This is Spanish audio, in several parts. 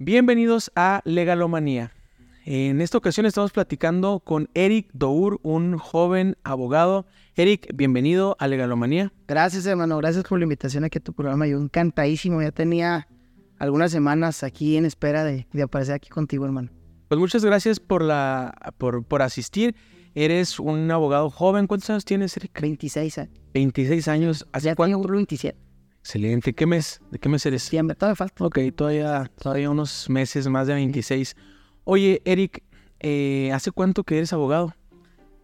Bienvenidos a Legalomanía. En esta ocasión estamos platicando con Eric Dour, un joven abogado. Eric, bienvenido a Legalomanía. Gracias, hermano. Gracias por la invitación aquí a tu programa. Yo encantadísimo. Ya tenía algunas semanas aquí en espera de, aparecer aquí contigo, hermano. Pues muchas gracias por, la, por, por asistir. Eres un abogado joven. ¿Cuántos años tienes, Eric? 26 años. 26 años. ¿Hace ya cuánto? 27. Excelente. ¿Qué mes? ¿De qué mes eres? Siempre, todavía falta. Ok, todavía, todavía unos meses, más de 26. Oye, Eric, eh, ¿hace cuánto que eres abogado?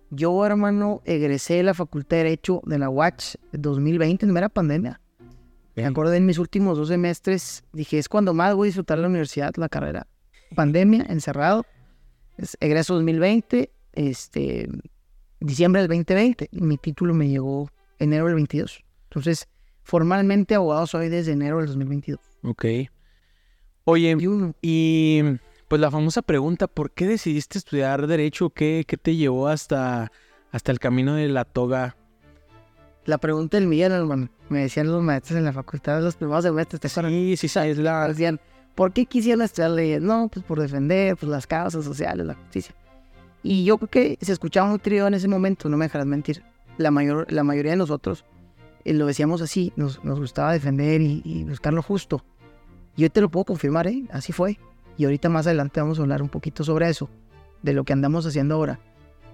Yo, hermano, egresé de la Facultad de Derecho de la UACH 2020, en era pandemia. Me acuerdo en mis últimos dos semestres, dije, es cuando más voy a disfrutar la universidad, la carrera. Pandemia, encerrado. egreso 2020, este, diciembre del 2020. mi título me llegó enero del 22. Entonces, formalmente abogado soy desde enero del 2022. Ok. Oye, y pues la famosa pregunta, ¿por qué decidiste estudiar Derecho? ¿Qué, qué te llevó hasta, hasta el camino de la toga? La pregunta del millón, hermano. Me decían los maestros en la facultad, los primeros semestres. ¿te sí, sí, sí, es la... Decían, ¿por qué quisieron estudiar leyes? No, pues por defender pues, las causas sociales, la justicia. Y yo creo que se escuchaba muy trío en ese momento, no me dejarás mentir. La, mayor, la mayoría de nosotros eh, lo decíamos así, nos, gustaba defender y, y, buscar lo justo. Y hoy te lo puedo confirmar, ¿eh? Así fue. Y ahorita más adelante vamos a hablar un poquito sobre eso, de lo que andamos haciendo ahora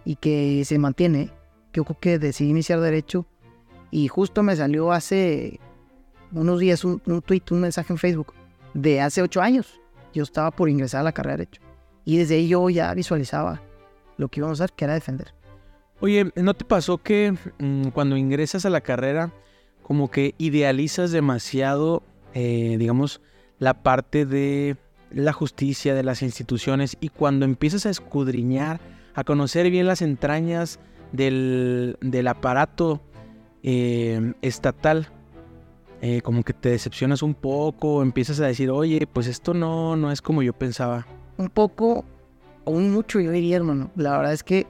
y que se mantiene. Creo que decidí iniciar derecho y justo me salió hace unos días un, un tweet, un mensaje en Facebook de hace ocho años. Yo estaba por ingresar a la carrera de derecho y desde ahí yo ya visualizaba lo que íbamos a hacer, que era defender. Oye, ¿no te pasó que mm, cuando ingresas a la carrera como que idealizas demasiado, eh, digamos, la parte de la justicia, de las instituciones, y cuando empiezas a escudriñar, a conocer bien las entrañas del, aparato eh, estatal, eh, como que te decepcionas un poco, empiezas a decir, oye, pues esto no, no es como yo pensaba. Un poco, o mucho, yo diría, hermano. La verdad es que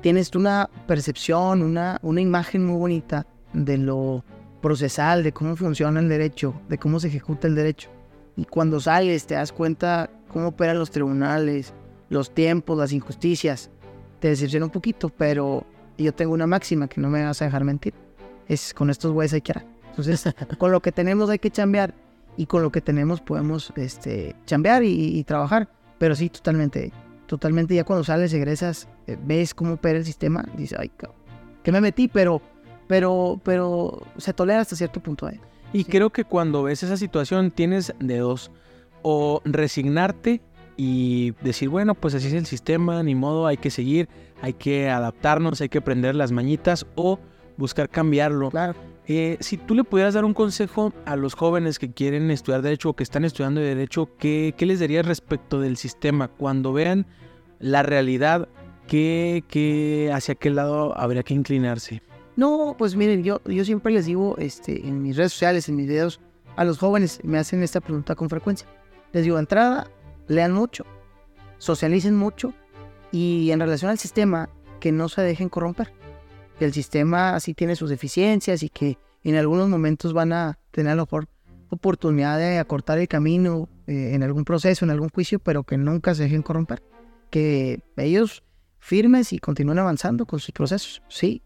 tienes una percepción, una, una imagen muy bonita de lo procesal, de cómo funciona el derecho, de cómo se ejecuta el derecho. Y cuando sales te das cuenta cómo operan los tribunales, los tiempos, las injusticias. Te decepciona un poquito, pero yo tengo una máxima que no me vas a dejar mentir. Es con estos güeyes hay que hacer. Entonces, con lo que tenemos hay que chambear y con lo que tenemos podemos este, chambear y, trabajar. Pero sí, totalmente, totalmente ya cuando sales, egresas, eh, ves cómo opera el sistema, dices, ay, que me metí, pero, pero, pero se tolera hasta cierto punto. ahí. Y creo que cuando ves esa situación tienes de dos, o resignarte y decir, bueno, pues así es el sistema, ni modo, hay que seguir, hay que adaptarnos, hay que aprender las mañitas, o buscar cambiarlo. Claro. Eh, si tú le pudieras dar un consejo a los jóvenes que quieren estudiar Derecho o que están estudiando Derecho, ¿qué, les darías respecto del sistema? Cuando vean la realidad, ¿qué, qué, ¿hacia qué lado habría que inclinarse? No, pues miren, yo, yo siempre les digo este, en mis redes sociales, en mis videos, a los jóvenes me hacen esta pregunta con frecuencia. Les digo, entrada, lean mucho, socialicen mucho y en relación al sistema, que no se dejen corromper. Que el sistema así tiene sus deficiencias y que en algunos momentos van a tener a lo mejor oportunidad de acortar el camino eh, en algún proceso, en algún juicio, pero que nunca se dejen corromper. Que ellos firmes y continúen avanzando con sus procesos. Sí,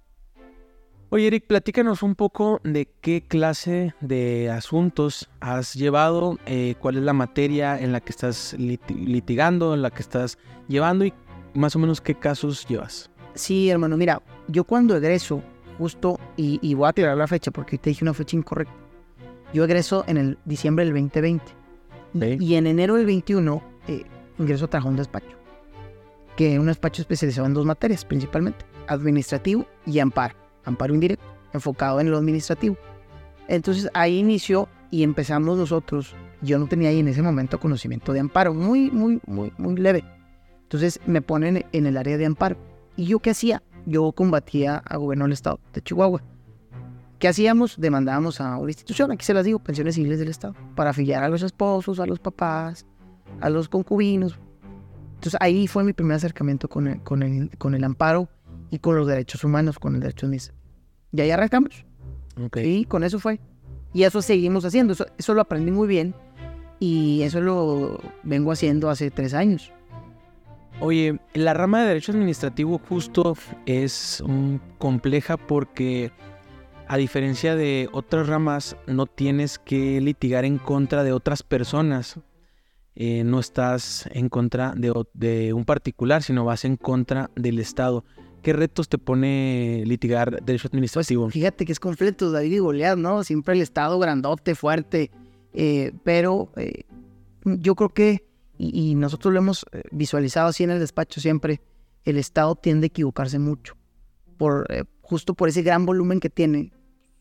Oye, Eric, platícanos un poco de qué clase de asuntos has llevado, eh, cuál es la materia en la que estás litigando, en la que estás llevando y más o menos qué casos llevas. Sí, hermano, mira, yo cuando egreso, justo, y, voy a tirar la fecha porque te dije una fecha incorrecta, yo egreso en el diciembre del 2020 y en enero del 21 eh, ingreso a un despacho, que es un despacho especializado en dos materias principalmente, administrativo y amparo amparo indirecto, enfocado en lo administrativo. Entonces ahí inició y empezamos nosotros. Yo no tenía ahí en ese momento conocimiento de amparo, muy, muy, muy, muy leve. Entonces me ponen en el área de amparo. ¿Y yo qué hacía? Yo combatía a gobierno del estado de Chihuahua. ¿Qué hacíamos? Demandábamos a una institución, aquí se las digo, pensiones civiles del estado, para afiliar a los esposos, a los papás, a los concubinos. Entonces ahí fue mi primer acercamiento con el, con el, con el amparo y con los derechos humanos, con el derecho de Y ahí arrancamos. Okay. Y con eso fue. Y eso seguimos haciendo. Eso, lo aprendí muy bien. Y eso lo vengo haciendo hace tres años. Oye, la rama de derecho administrativo justo es compleja porque a diferencia de otras ramas no tienes que litigar en contra de otras personas. Eh, no estás en contra de, un particular, sino vas en contra del Estado. ¿Qué retos te pone litigar derecho administrativo? fíjate que es completo, David y Goliat, ¿no? Siempre el Estado grandote, fuerte. Eh, pero eh, yo creo que, y, nosotros lo hemos visualizado así en el despacho siempre, el Estado tiende a equivocarse mucho. Por, justo por ese gran volumen que tiene,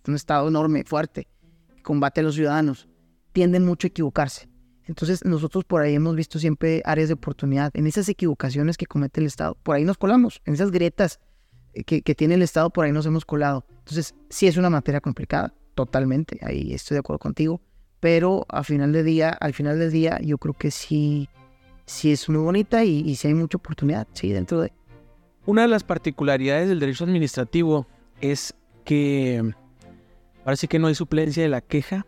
un Estado enorme, fuerte, que combate a los ciudadanos, tienden mucho a equivocarse. Entonces nosotros por ahí hemos visto siempre áreas de oportunidad. En esas equivocaciones que comete el Estado, por ahí nos colamos. En esas grietas eh, que, tiene el Estado, por ahí nos hemos colado. Entonces sí es una materia complicada, totalmente. Ahí estoy de acuerdo contigo. Pero al final del día, al final del día, yo creo que sí, sí es muy bonita y, y sí hay mucha oportunidad, sí, dentro de... Una de las particularidades del derecho administrativo es que ahora sí que no hay suplencia de la queja,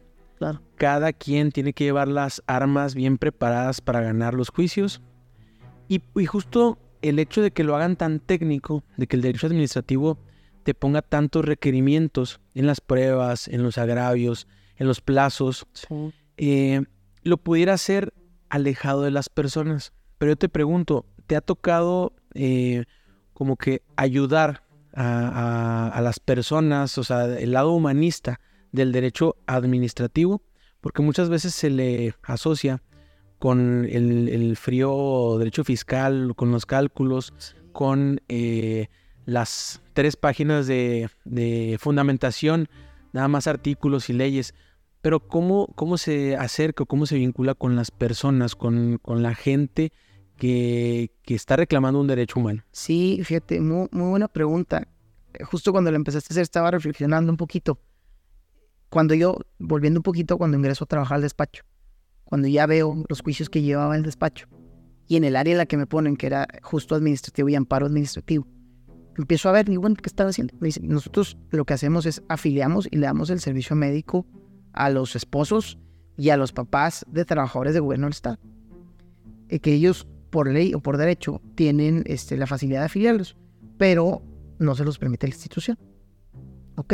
cada quien tiene que llevar las armas bien preparadas para ganar los juicios. Y, justo el hecho de que lo hagan tan técnico, de que el derecho administrativo te ponga tantos requerimientos en las pruebas, en los agravios, en los plazos, eh, lo pudiera hacer alejado de las personas. Pero yo te pregunto, ¿te ha tocado eh, como que ayudar a, las personas, o sea, el lado humanista, del derecho administrativo, porque muchas veces se le asocia con el, frío derecho fiscal, con los cálculos, con eh, las tres páginas de, fundamentación, nada más artículos y leyes. Pero ¿cómo, cómo se acerca o cómo se vincula con las personas, con, la gente que, está reclamando un derecho humano? Sí, fíjate, muy, buena pregunta. Justo cuando la empezaste a hacer estaba reflexionando un poquito cuando yo, volviendo un poquito, cuando ingreso a trabajar al despacho, cuando ya veo los juicios que llevaba el despacho y en el área en la que me ponen, que era justo administrativo y amparo administrativo, empiezo a ver, y bueno, ¿qué estaba haciendo? Me dice, nosotros lo que hacemos es afiliamos y le damos el servicio médico a los esposos y a los papás de trabajadores de gobierno del Estado. Que ellos, por ley o por derecho, tienen este, la facilidad de afiliarlos, pero no se los permite la institución. ¿Ok?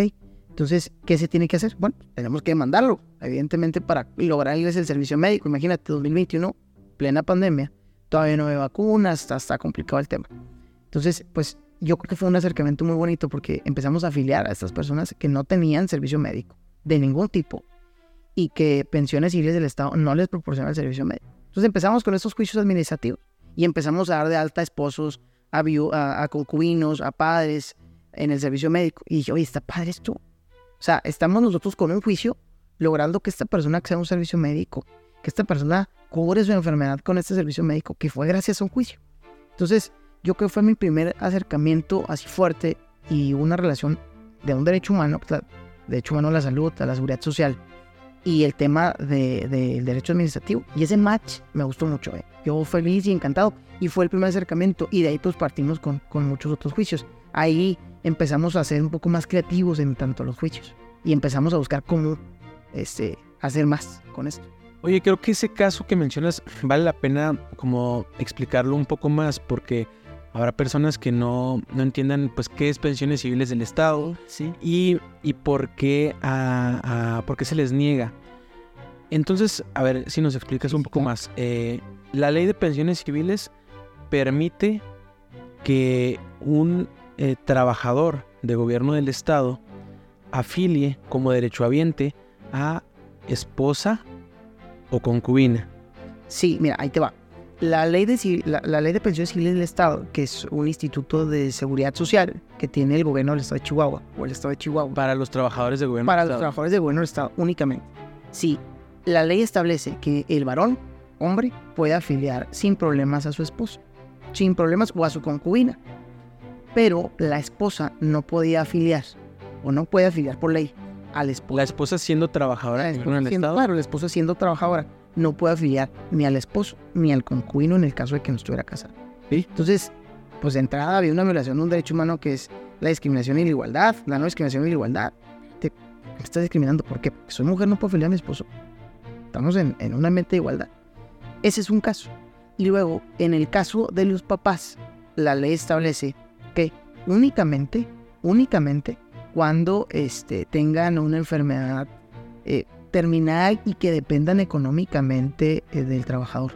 Entonces, ¿qué se tiene que hacer? Bueno, tenemos que demandarlo, evidentemente, para lograrles el servicio médico. Imagínate, 2021, plena pandemia, todavía no hay vacunas, está, está complicado el tema. Entonces, pues yo creo que fue un acercamiento muy bonito porque empezamos a afiliar a estas personas que no tenían servicio médico de ningún tipo y que pensiones civiles del Estado no les proporcionan el servicio médico. Entonces empezamos con estos juicios administrativos y empezamos a dar de alta a esposos, a, a concubinos, a padres en el servicio médico. Y dije, oye, está padre esto. O sea, estamos nosotros con un juicio logrando que esta persona acceda a un servicio médico, que esta persona cubre su enfermedad con este servicio médico, que fue gracias a un juicio. Entonces, yo creo que fue mi primer acercamiento así fuerte y una relación de un derecho humano, derecho humano a la salud, a la seguridad social y el tema del de, derecho administrativo. Y ese match me gustó mucho. ¿eh? Yo feliz y encantado. Y fue el primer acercamiento. Y de ahí pues partimos con, con muchos otros juicios. Ahí empezamos a ser un poco más creativos en tanto los juicios y empezamos a buscar cómo este, hacer más con esto. Oye, creo que ese caso que mencionas vale la pena como explicarlo un poco más porque habrá personas que no, no entiendan pues qué es pensiones civiles del Estado sí. y, y por, qué a, por qué se les niega. Entonces, a ver si nos explicas un poco más. Eh, la ley de pensiones civiles permite que un eh, trabajador de gobierno del Estado afilie como derechohabiente a esposa o concubina. Sí, mira, ahí te va. La ley, de, la, ley de pensiones civiles del Estado, que es un instituto de seguridad social que tiene el gobierno del Estado de Chihuahua o el Estado de Chihuahua. Para los trabajadores de gobierno Para los trabajadores de gobierno del Estado únicamente. Sí, la ley establece que el varón, hombre, puede afiliar sin problemas a su esposo, sin problemas o a su concubina pero la esposa no podía afiliar o no puede afiliar por ley al esposo. La esposa siendo trabajadora en el Estado. Claro, la esposa siendo trabajadora no puede afiliar ni al esposo ni al concubino en el caso de que no estuviera casada. ¿Sí? Entonces, pues de entrada había una violación de un derecho humano que es la discriminación y la igualdad, la no discriminación y la igualdad. Te, me estás discriminando, ¿por qué? Porque soy mujer, no puedo afiliar a mi esposo. estamos en, en un ambiente de igualdad. Ese es un caso. Y luego, en el caso de los papás, la ley establece que únicamente, únicamente cuando este, tengan una enfermedad eh, terminal y que dependan económicamente eh, del trabajador.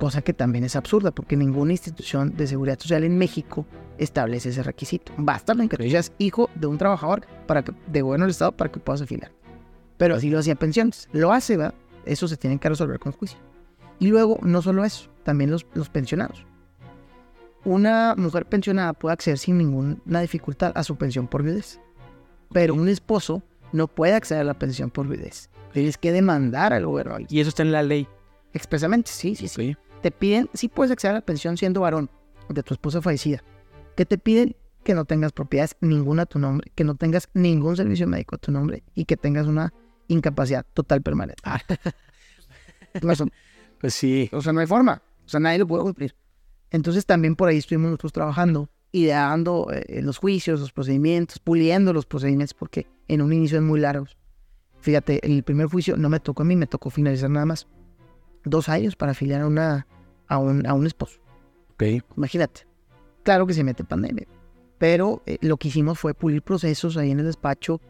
Cosa que también es absurda porque ninguna institución de seguridad social en México establece ese requisito. Basta en que tú seas hijo de un trabajador para que, de gobierno del Estado para que puedas afiliar. Pero así lo hacía pensiones. Lo hace, ¿verdad? Eso se tiene que resolver con juicio. Y luego, no solo eso, también los, los pensionados. Una mujer pensionada puede acceder sin ninguna dificultad a su pensión por viudez. Pero un esposo no puede acceder a la pensión por viudez. Tienes que demandar al gobierno. Y eso está en la ley. Expresamente, sí, sí, sí. Te piden, sí puedes acceder a la pensión siendo varón de tu esposa fallecida. Que te piden que no tengas propiedades ninguna a tu nombre, que no tengas ningún servicio médico a tu nombre y que tengas una incapacidad total permanente. Ah. pues sí. O sea, no hay forma. O sea, nadie lo puede cumplir. Entonces también por ahí estuvimos nosotros trabajando ideando eh, los juicios, los procedimientos, puliendo los procedimientos, porque en un inicio es muy largos. Fíjate, el primer juicio no me tocó a mí, me tocó finalizar nada más dos años para afiliar a, una, a, un, a un esposo. Okay. Imagínate. Claro que se mete pandemia, pero eh, lo que hicimos fue pulir procesos ahí en el despacho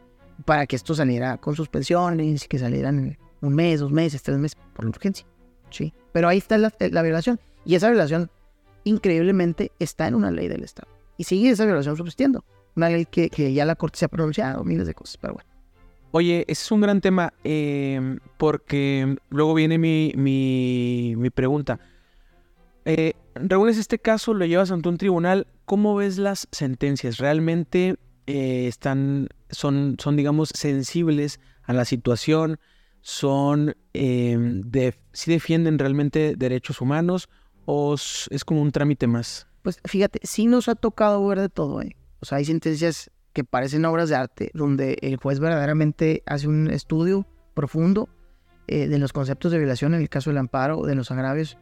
para que esto saliera con sus pensiones, que salieran un mes, dos meses, tres meses, por la urgencia. Sí. Pero ahí está la, la violación. Y esa violación, increíblemente, está en una ley del Estado y sigue esa violación subsistiendo. Una ley que, ya la Corte se ha pronunciado, miles de cosas, pero bueno. Oye, ese es un gran tema em, porque luego viene mi, mi, pregunta. Eh, reúnes este caso, lo llevas ante un tribunal, ¿cómo ves las sentencias? ¿Realmente eh, están, son, son, digamos, sensibles a la situación? ¿Son, em, de, si defienden realmente derechos humanos o es como un trámite más? Pues fíjate, sí nos ha tocado ver de todo, ¿eh? O sea, hay sentencias que parecen obras de arte, donde el juez verdaderamente hace un estudio profundo eh, de los conceptos de violación en el caso del amparo, de los agravios,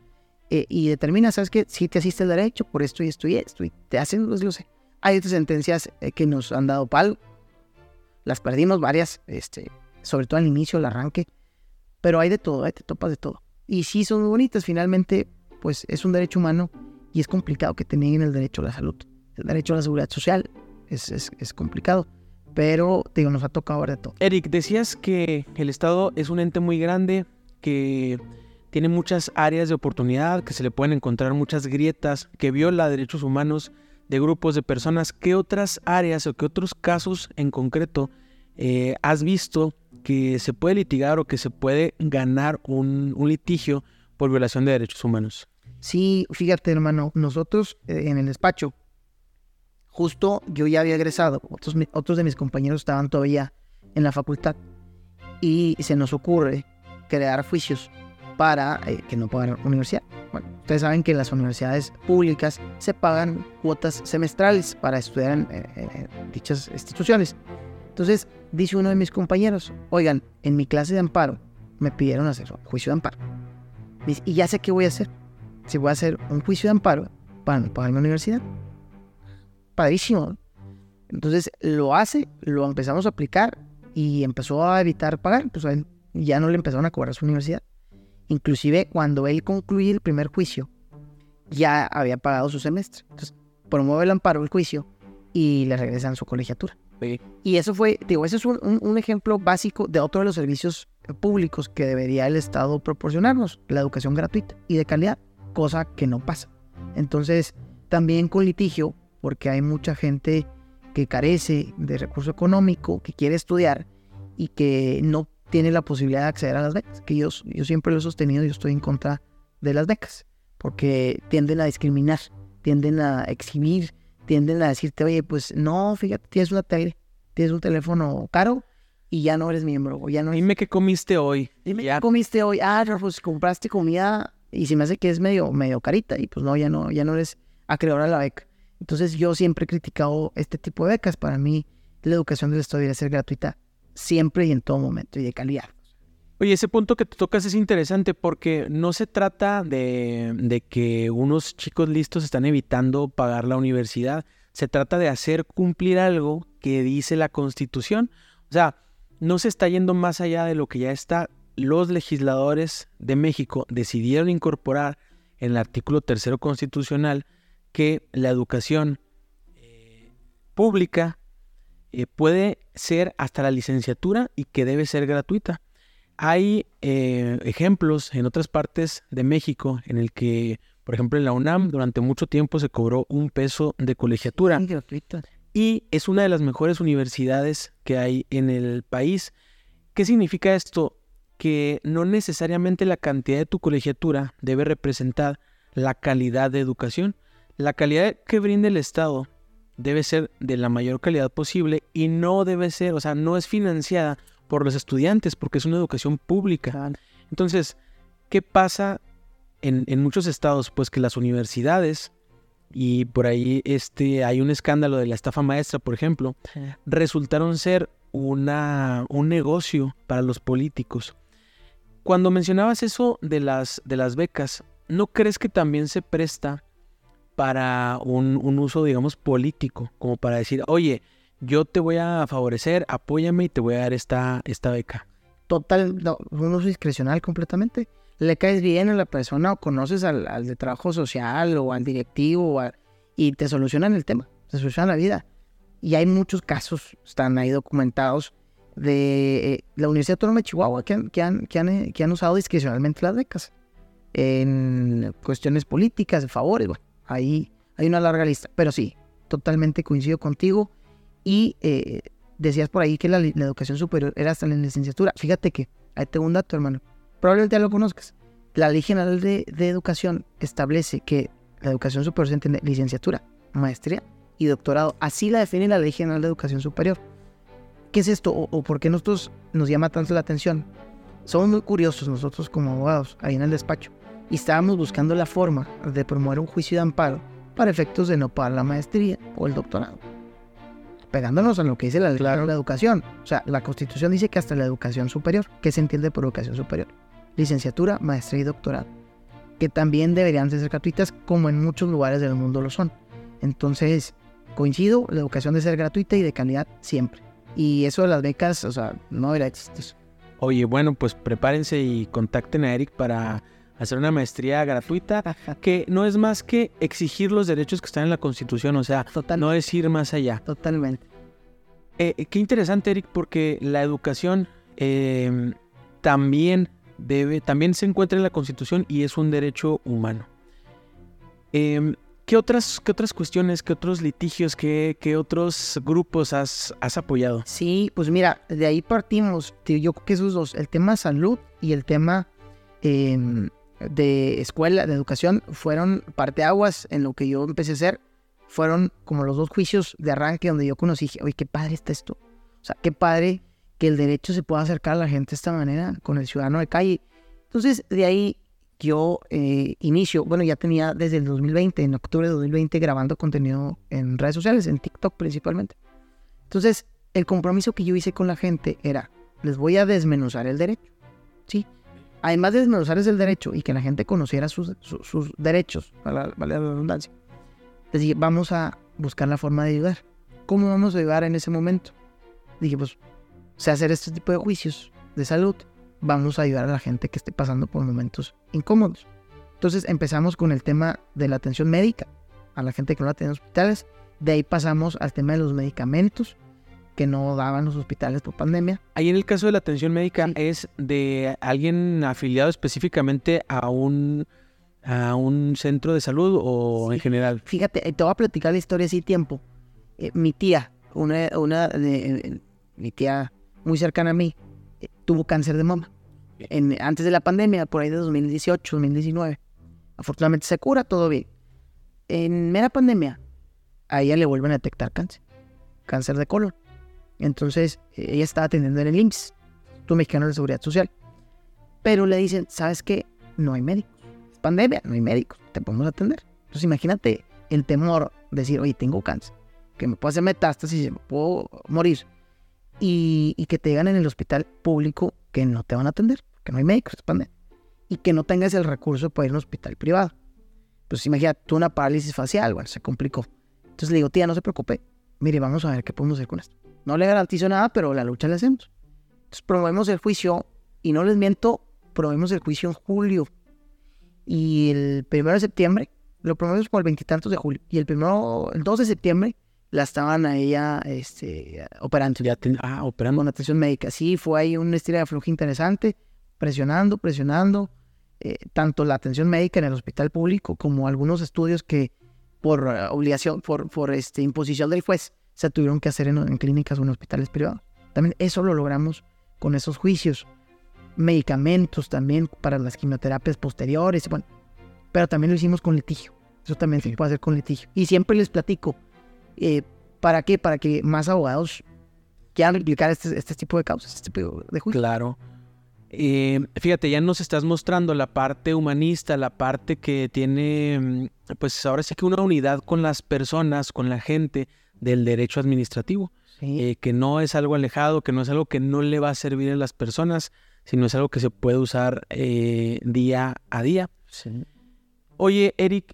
eh, y determina, ¿sabes qué? Si te asiste el derecho por esto y esto y esto, y te hacen, pues lo sé. Hay otras sentencias eh, que nos han dado palo, las perdimos varias, este, sobre todo al inicio, el arranque, pero hay de todo, te topas de todo. Y sí son muy bonitas, finalmente, pues es un derecho humano y es complicado que te nieguen el derecho a la salud. El derecho a la seguridad social es, es, complicado, pero digo, nos ha tocado ver de todo. Eric, decías que el Estado es un ente muy grande, que tiene muchas áreas de oportunidad, que se le pueden encontrar muchas grietas, que viola derechos humanos de grupos de personas. ¿Qué otras áreas o qué otros casos en concreto eh, has visto que se puede litigar o que se puede ganar un, un litigio por violación de derechos humanos? Sí, fíjate, hermano, nosotros eh, en el despacho, justo yo ya había egresado, otros, otros de mis compañeros estaban todavía en la facultad y se nos ocurre crear juicios para eh, que no paguen universidad. Bueno, ustedes saben que las universidades públicas se pagan cuotas semestrales para estudiar en, dichas instituciones. Entonces, dice uno de mis compañeros, oigan, en mi clase de amparo me pidieron hacer juicio de amparo. Y ya sé qué voy a hacer si voy a hacer un juicio de amparo para no pagar mi universidad. Padrísimo. Entonces lo hace, lo empezamos a aplicar y empezó a evitar pagar, pues ya no le empezaron a cobrar su universidad. Inclusive cuando él concluye el primer juicio, ya había pagado su semestre. Entonces promueve el amparo, el juicio, y le regresan su colegiatura. Y eso fue, digo, ese es un, un, ejemplo básico de otro de los servicios públicos que debería el Estado proporcionarnos, la educación gratuita y de calidad cosa que no pasa. Entonces, también con litigio, porque hay mucha gente que carece de recurso económico, que quiere estudiar y que no tiene la posibilidad de acceder a las becas, que yo, yo siempre lo he sostenido, yo estoy en contra de las becas, porque tienden a discriminar, tienden a exhibir, tienden a decirte, oye, pues no, fíjate, tienes una tele, tienes un teléfono caro y ya no eres miembro, o ya no Dime qué comiste hoy. Dime qué comiste hoy. Ah, pues compraste comida y si me hace que es medio, medio carita y pues no, ya no, ya no eres acreedor a la beca. Entonces yo siempre he criticado este tipo de becas. Para mí la educación del Estado debería ser gratuita siempre y en todo momento y de calidad. Oye, ese punto que te tocas es interesante porque no se trata de, de, que unos chicos listos están evitando pagar la universidad, se trata de hacer cumplir algo que dice la Constitución. O sea, no se está yendo más allá de lo que ya está los legisladores de México decidieron incorporar en el artículo tercero constitucional que la educación eh, pública eh, puede ser hasta la licenciatura y que debe ser gratuita. Hay eh, ejemplos en otras partes de México en el que, por ejemplo, en la UNAM durante mucho tiempo se cobró un peso de colegiatura. Y es una de las mejores universidades que hay en el país. ¿Qué significa esto? Que no necesariamente la cantidad de tu colegiatura debe representar la calidad de educación. La calidad que brinda el Estado debe ser de la mayor calidad posible y no debe ser, o sea, no es financiada por los estudiantes, porque es una educación pública. Entonces, ¿qué pasa en, muchos estados? Pues que las universidades, y por ahí este, hay un escándalo de la estafa maestra, por ejemplo, resultaron ser una, un negocio para los políticos. Cuando mencionabas eso de las, de las becas, ¿no crees que también se presta para un, uso, digamos, político? Como para decir, oye, yo te voy a favorecer, apóyame y te voy a dar esta, esta beca. Total, no, un uso discrecional completamente. Le caes bien a la persona o conoces al, de trabajo social o al directivo y te solucionan el tema, te solucionan la vida. Y hay muchos casos, están ahí documentados, de eh, la Universidad Autónoma de Chihuahua que han, que, han, que, han, eh, que han usado discrecionalmente las becas en cuestiones políticas, de favores, bueno, ahí hay una larga lista. Pero sí, totalmente coincido contigo. Y eh, decías por ahí que la, educación superior era hasta la licenciatura. Fíjate que, ahí tengo un dato, hermano. Probablemente ya lo conozcas. La Ley General de, Educación establece que la educación superior se entiende licenciatura, maestría y doctorado. Así la define la Ley General de Educación Superior. ¿Qué es esto? O, por qué nosotros nos llama tanto la atención? Somos muy curiosos nosotros como abogados ahí en el despacho y estábamos buscando la forma de promover un juicio de amparo para efectos de no pagar la maestría o el doctorado pegándonos a lo que dice la, la educación. O sea, la Constitución dice que hasta la educación superior, ¿qué se entiende por educación superior? Licenciatura, maestría y doctorado, que también deberían ser gratuitas como en muchos lugares del mundo lo son. Entonces, coincido, la educación debe ser gratuita y de calidad siempre. Y eso de las becas, o sea, no debería existir. Oye, bueno, pues prepárense y contacten a Eric para hacer una maestría gratuita, que no es más que exigir los derechos que están en la Constitución, o sea, no es ir más allá. Totalmente. Eh, eh, qué interesante, Eric, porque la educación em, también debe, también se encuentra en la Constitución y es un derecho humano. Em, ¿qué, otras, ¿Qué otras cuestiones, qué otros litigios, qué, qué otros grupos has, has, apoyado? Sí, pues mira, de ahí partimos. Yo creo que esos dos, el tema salud y el tema em, de escuela, de educación, fueron parteaguas en lo que yo empecé a hacer. Fueron como los dos juicios de arranque donde yo conocí, oye, qué padre está esto. O sea, qué padre que el derecho se pueda acercar a la gente de esta manera, con el ciudadano de calle. Entonces, de ahí yo eh, inicio, bueno, ya tenía desde el 2020, en octubre de 2020, grabando contenido en redes sociales, en TikTok principalmente. Entonces, el compromiso que yo hice con la gente era, les voy a desmenuzar el derecho, ¿sí? Además de desmenuzar el derecho y que la gente conociera sus, derechos, vale la redundancia, les vamos a buscar la forma de ayudar. ¿Cómo vamos a ayudar en ese momento? Dije, pues, sé hacer este tipo de juicios de salud, vamos a ayudar a la gente que esté pasando por momentos incómodos. Entonces empezamos con el tema de la atención médica, a la gente que no la tiene en hospitales. De ahí pasamos al tema de los medicamentos, que no daban los hospitales por pandemia. Ahí en el caso de la atención médica es de alguien afiliado específicamente a un, a un centro de salud o en general. Fíjate, eh, te voy a platicar la historia así tiempo. Eh, mi tía, una, una de, eh, mi tía muy cercana a mí, tuvo cáncer de mama. En, antes de la pandemia, por ahí de 2018, 2019. Afortunadamente se cura, todo bien. En mera pandemia, a ella le vuelven a detectar cáncer. Cáncer de colon. Entonces, ella estaba atendiendo en el IMSS, tu Mexicano de Seguridad Social. Pero le dicen, ¿sabes qué? No hay médicos. Es pandemia, no hay médicos, te podemos atender. Entonces, imagínate el temor de decir, oye, tengo cáncer, que me puedo hacer metástasis, me puedo morir. Y, que te digan en el hospital público que no te van a atender, que no hay médicos, es pandemia. Y que no tengas el recurso para ir a un hospital privado. Pues imagínate, tú una parálisis facial, bueno, se complicó. Entonces le digo, tía, no se preocupe, mire, vamos a ver qué podemos hacer con esto. No le garantizo nada, pero la lucha la hacemos. Entonces promovemos el juicio Y no les miento, probemos el juicio en julio. Y el primero de septiembre, lo promovimos por el veintitantos de julio. Y el primero, el 2 de septiembre, la estaban a ella este, operando. Ya ah, operando. Con atención médica. Sí, fue ahí un estilo de flujo interesante, presionando, presionando. Eh, tanto la atención médica en el hospital público como algunos estudios que por eh, obligación, por, por este, imposición del juez, se tuvieron que hacer en, clínicas o en hospitales privados. También eso lo logramos con esos juicios. Medicamentos también para las quimioterapias posteriores, bueno, pero también lo hicimos con litigio. Eso también se puede hacer con litigio. Y siempre les platico, eh, ¿para qué? Para que más abogados quieran replicar este, este tipo de causas, este tipo de juicios. Claro. Eh, fíjate, ya nos estás mostrando la parte humanista, la parte que tiene, mm, pues ahora sí que una unidad con las personas, con la gente del derecho administrativo, eh, que no es algo alejado, que no es algo que no le va a servir a las personas, sino es algo que se puede usar eh, día a día. Oye, Eric,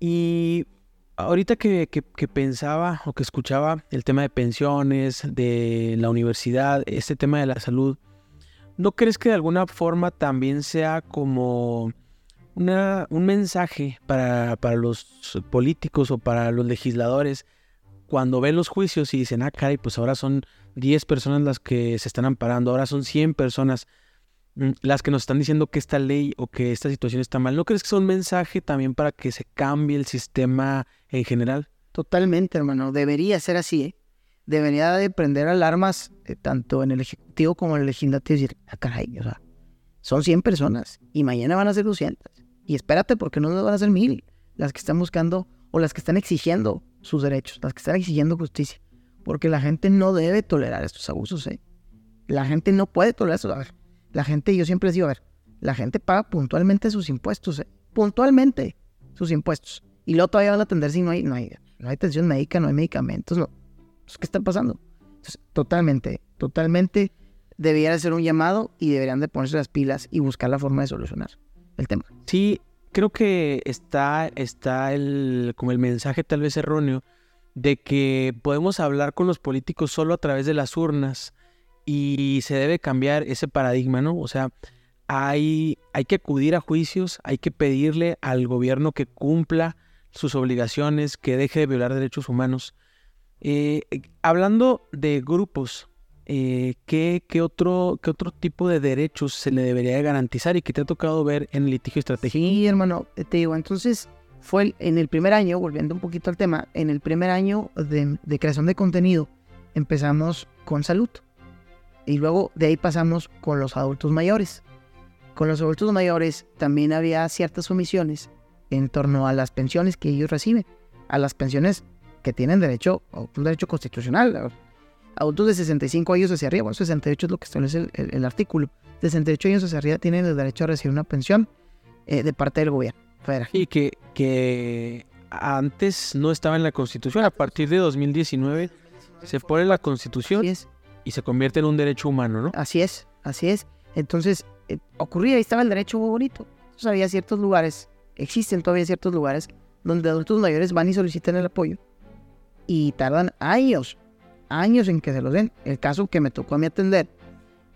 y ahorita que, que, pensaba o que escuchaba el tema de pensiones, de la universidad, este tema de la salud, ¿no crees que de alguna forma también sea como una, un mensaje para, para, los políticos o para los legisladores cuando ven los juicios y dicen, ah, caray, pues ahora son 10 personas las que se están amparando, ahora son 100 personas mm, las que nos están diciendo que esta ley o que esta situación está mal. ¿No crees que es un mensaje también para que se cambie el sistema en general? Totalmente, hermano. Debería ser así, ¿eh? debería de prender alarmas eh, tanto en el Ejecutivo como en el Legislativo y decir, ah, caray, o sea, son 100 personas y mañana van a ser 200. Y espérate porque no van a ser mil las que están buscando o las que están exigiendo sus derechos, las que están exigiendo justicia. Porque la gente no debe tolerar estos abusos, ¿eh? La gente no puede tolerar eso. La gente, yo siempre digo, a ver, la gente paga puntualmente sus impuestos, ¿eh? Puntualmente sus impuestos. Y luego todavía van a atender si no hay, no hay, no hay atención médica, no hay medicamentos. ¿Qué está pasando? totalmente, totalmente debería ser un llamado y deberían de ponerse las pilas y buscar la forma de solucionar el tema. Sí, creo que está, está el, como el mensaje tal vez erróneo de que podemos hablar con los políticos solo a través de las urnas y se debe cambiar ese paradigma, ¿no? O sea, hay, hay que acudir a juicios, hay que pedirle al gobierno que cumpla sus obligaciones, que deje de violar derechos humanos. Eh, hablando de grupos, eh, ¿qué, otro, ¿qué otro tipo de derechos se le debería garantizar y que te ha tocado ver en litigio estratégico? Sí, hermano, te digo, entonces fue en el primer año, volviendo un poquito al tema, en el primer año de, creación de contenido empezamos con salud y luego de ahí pasamos con los adultos mayores. Con los adultos mayores también había ciertas omisiones en torno a las pensiones que ellos reciben, a las pensiones que tienen derecho, un derecho constitucional. Adultos de 65 años hacia arriba, bueno, 68 es lo que establece el, artículo. De 68 años hacia arriba tienen el derecho a recibir una pensión eh, de parte del gobierno federal. Y que, que antes no estaba en la Constitución, a partir de 2019 se pone la Constitución y se convierte en un derecho humano, ¿no? Así es, así es. Entonces, eh, ocurría, ahí estaba el derecho muy bonito. Entonces había ciertos lugares, existen todavía ciertos lugares donde adultos mayores van y solicitan el apoyo y tardan años, años en que se los den. El caso que me tocó a mí atender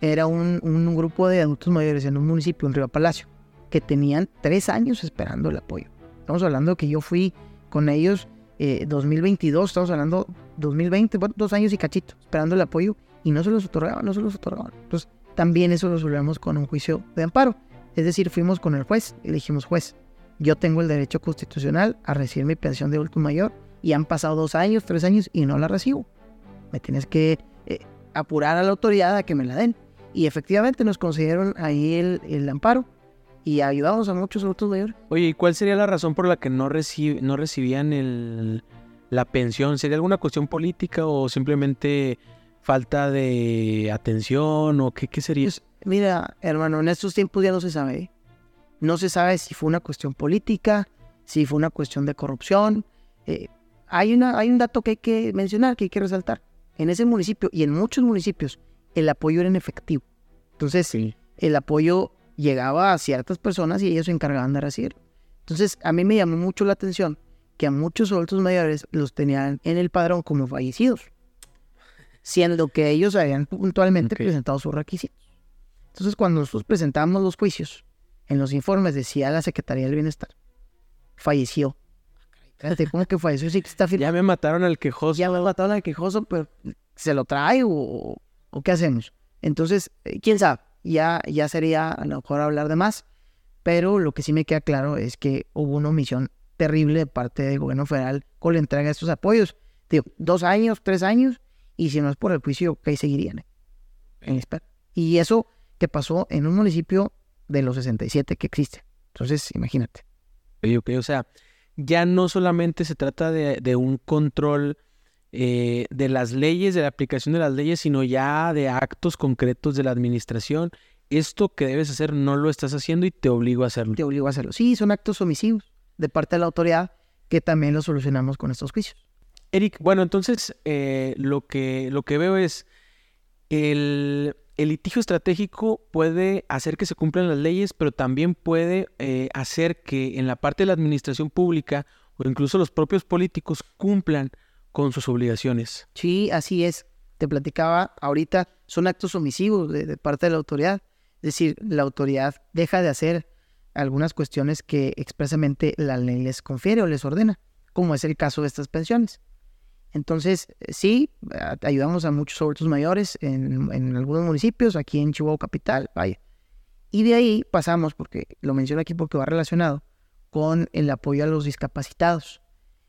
era un, grupo de adultos mayores en un municipio, en Río Palacio, que tenían tres años esperando el apoyo. Estamos hablando que yo fui con ellos eh, 2022, estamos hablando 2020, bueno, dos años y cachito, esperando el apoyo y no se los otorgaban, no se los otorgaban. Entonces, también eso lo resolvemos con un juicio de amparo. Es decir, fuimos con el juez y le dijimos, juez, yo tengo el derecho constitucional a recibir mi pensión de adulto mayor y han pasado dos años, tres años y no la recibo. Me tienes que eh, apurar a la autoridad a que me la den. Y efectivamente nos concedieron ahí el, amparo y ayudamos a muchos adultos mayores. Oye, ¿y cuál sería la razón por la que no, no recibían el, la pensión? ¿Sería alguna cuestión política o simplemente falta de atención o qué, qué sería? Pues, mira, hermano, en estos tiempos ya no se sabe. No se sabe si fue una cuestión política, si fue una cuestión de corrupción. Eh, hay, una, hay un dato que hay que mencionar, que hay que resaltar. En ese municipio y en muchos municipios, el apoyo era en efectivo. Entonces, el apoyo llegaba a ciertas personas y ellos se encargaban de recibir. Entonces, a mí me llamó mucho la atención que a muchos adultos mayores los tenían en el padrón como fallecidos, siendo que ellos habían puntualmente presentado sus requisitos. Entonces, cuando nosotros presentamos los juicios, en los informes decía la Secretaría del Bienestar, falleció. Espérate, ¿cómo que falleció? Sí, que está Ya me mataron al quejoso. Ya me mataron al quejoso, pero ¿se lo trae o, o qué hacemos? Entonces, eh, quién sabe, ya, ya sería a lo mejor hablar de más, pero lo que sí me queda claro es que hubo una omisión terrible de parte del gobierno federal con la entrega de estos apoyos. Digo, dos años, tres años, y si no es por el juicio, que ahí seguirían eh, en espera. Y eso que pasó en un municipio de los 67 que existe. Entonces, imagínate. o sea, ya no solamente se trata de, un control eh, de las leyes, de la aplicación de las leyes, sino ya de actos concretos de la administración. Esto que debes hacer no lo estás haciendo y te obligo a hacerlo. Te obligo a hacerlo. Sí, son actos omisivos de parte de la autoridad que también lo solucionamos con estos juicios. Eric, bueno, entonces eh, lo, que, lo que veo es el, el litigio estratégico puede hacer que se cumplan las leyes, pero también puede eh, hacer que en la parte de la administración pública o incluso los propios políticos cumplan con sus obligaciones. Sí, así es. Te platicaba ahorita, son actos omisivos de, parte de la autoridad. Es decir, la autoridad deja de hacer algunas cuestiones que expresamente la ley les confiere o les ordena, como es el caso de estas pensiones. Entonces, eh, sí, ayudamos a muchos adultos mayores en, algunos municipios, aquí en Chihuahua Capital, vaya. Y de ahí pasamos, porque lo menciono aquí porque va relacionado, con el apoyo a los discapacitados.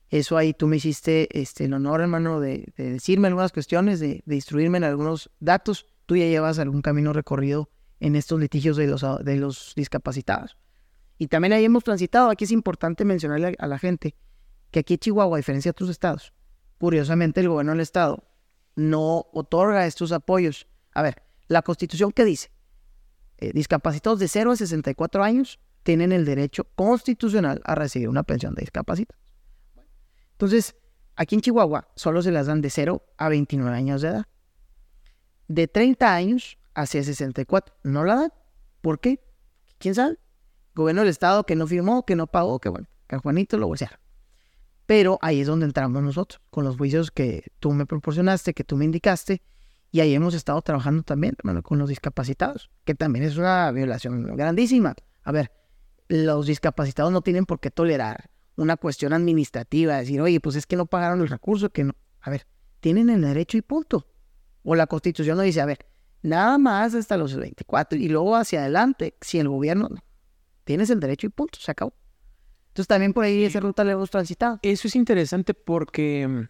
Eso ahí tú me hiciste este, el honor, hermano, de, decirme algunas cuestiones, de, de, instruirme en algunos datos. Tú ya llevas algún camino recorrido en estos litigios de los, de los discapacitados. Y también ahí hemos transitado, aquí es importante mencionarle a la gente que aquí en Chihuahua, a diferencia de otros estados, curiosamente el gobierno del estado no otorga estos apoyos. A ver, la constitución que dice, eh, discapacitados de 0 a 64 años tienen el derecho constitucional a recibir una pensión de discapacitados. Entonces, aquí en Chihuahua solo se las dan de 0 a 29 años de edad. De 30 años hacia 64 no la dan. ¿Por qué? ¿Quién sabe? Gobierno del estado que no firmó, que no pagó, que bueno, que Juanito lo bolsearon. Pero ahí es donde entramos nosotros, con los juicios que tú me proporcionaste, que tú me indicaste, y ahí hemos estado trabajando también, con los discapacitados, que también es una violación grandísima. A ver, los discapacitados no tienen por qué tolerar una cuestión administrativa, decir, oye, pues es que no pagaron el recurso, que no. A ver, tienen el derecho y punto. O la constitución nos dice, a ver, nada más hasta los 24 y luego hacia adelante, si el gobierno, tienes el derecho y punto, se acabó. Entonces también por ahí esa ruta la hemos transitado. Eso es interesante porque mm,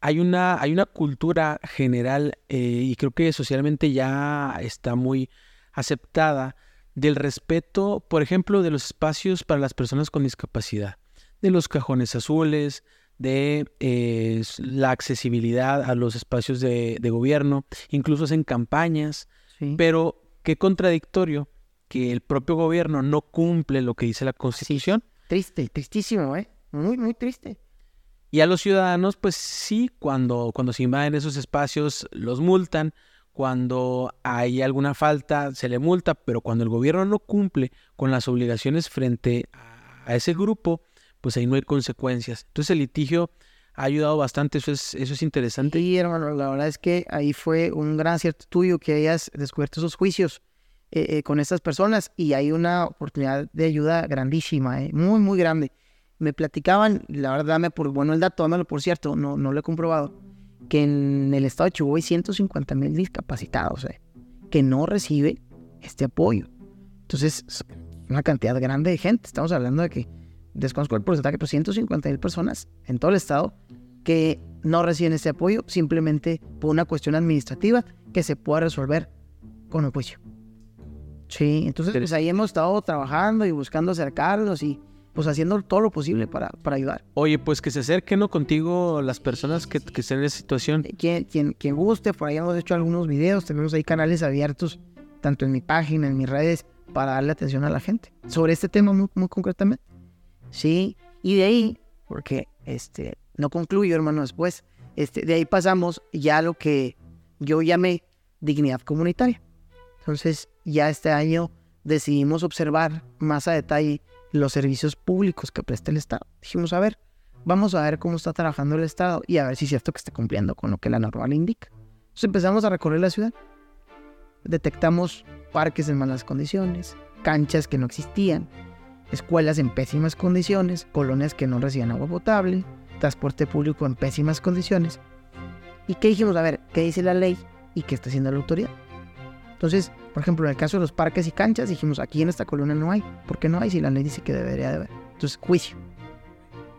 hay una, hay una cultura general eh, y creo que socialmente ya está muy aceptada del respeto, por ejemplo, de los espacios para las personas con discapacidad, de los cajones azules, de eh, la accesibilidad a los espacios de, gobierno, incluso hacen campañas, pero qué contradictorio que el propio gobierno no cumple lo que dice la Constitución. Triste, tristísimo, ¿eh? Muy, muy triste. Y a los ciudadanos, pues sí, cuando, cuando se invaden esos espacios, los multan. Cuando hay alguna falta, se le multa, pero cuando el gobierno no cumple con las obligaciones frente a ese grupo, pues ahí no hay consecuencias. Entonces el litigio ha ayudado bastante, eso es, eso es interesante. Sí, hermano, la verdad es que ahí fue un gran acierto tuyo que hayas descubierto esos juicios eh, eh, con estas personas y hay una oportunidad de ayuda grandísima, eh, muy, muy grande. Me platicaban, la verdad, dame por bueno el dato, dámelo por cierto, no, no lo he comprobado, que en el estado de Chihuahua hay 150 mil discapacitados que no recibe este apoyo. Entonces, es una cantidad grande de gente. Estamos hablando de que, desconozco el porcentaje, pero 150 mil personas en todo el estado que no reciben este apoyo simplemente por una cuestión administrativa que se pueda resolver con el juicio. Sí, entonces pues ahí hemos estado trabajando y buscando acercarnos y pues haciendo todo lo posible para, para ayudar. Oye, pues que se acerquen ¿no? contigo las personas que, que estén en esa situación. Eh, quien, quien, quien guste, por ahí hemos hecho algunos videos, tenemos ahí canales abiertos, tanto en mi página, en mis redes, para darle atención a la gente sobre este tema muy, muy concretamente. Sí, y de ahí, porque este, no concluyo, hermano, después, este, de ahí pasamos ya a lo que yo llamé dignidad comunitaria. Entonces, ya este año decidimos observar más a detalle los servicios públicos que presta el Estado. Dijimos, a ver, vamos a ver cómo está trabajando el Estado y a ver si es cierto que esté cumpliendo con lo que la norma le indica. Entonces empezamos a recorrer la ciudad. Detectamos parques en malas condiciones, canchas que no existían, escuelas en pésimas condiciones, colonias que no recibían agua potable, transporte público en pésimas condiciones. ¿Y qué dijimos? A ver, ¿qué dice la ley y qué está haciendo la autoridad? Entonces, por ejemplo, en el caso de los parques y canchas, dijimos, aquí en esta colonia no hay. ¿Por qué no hay si la ley dice que debería de haber? Entonces, juicio.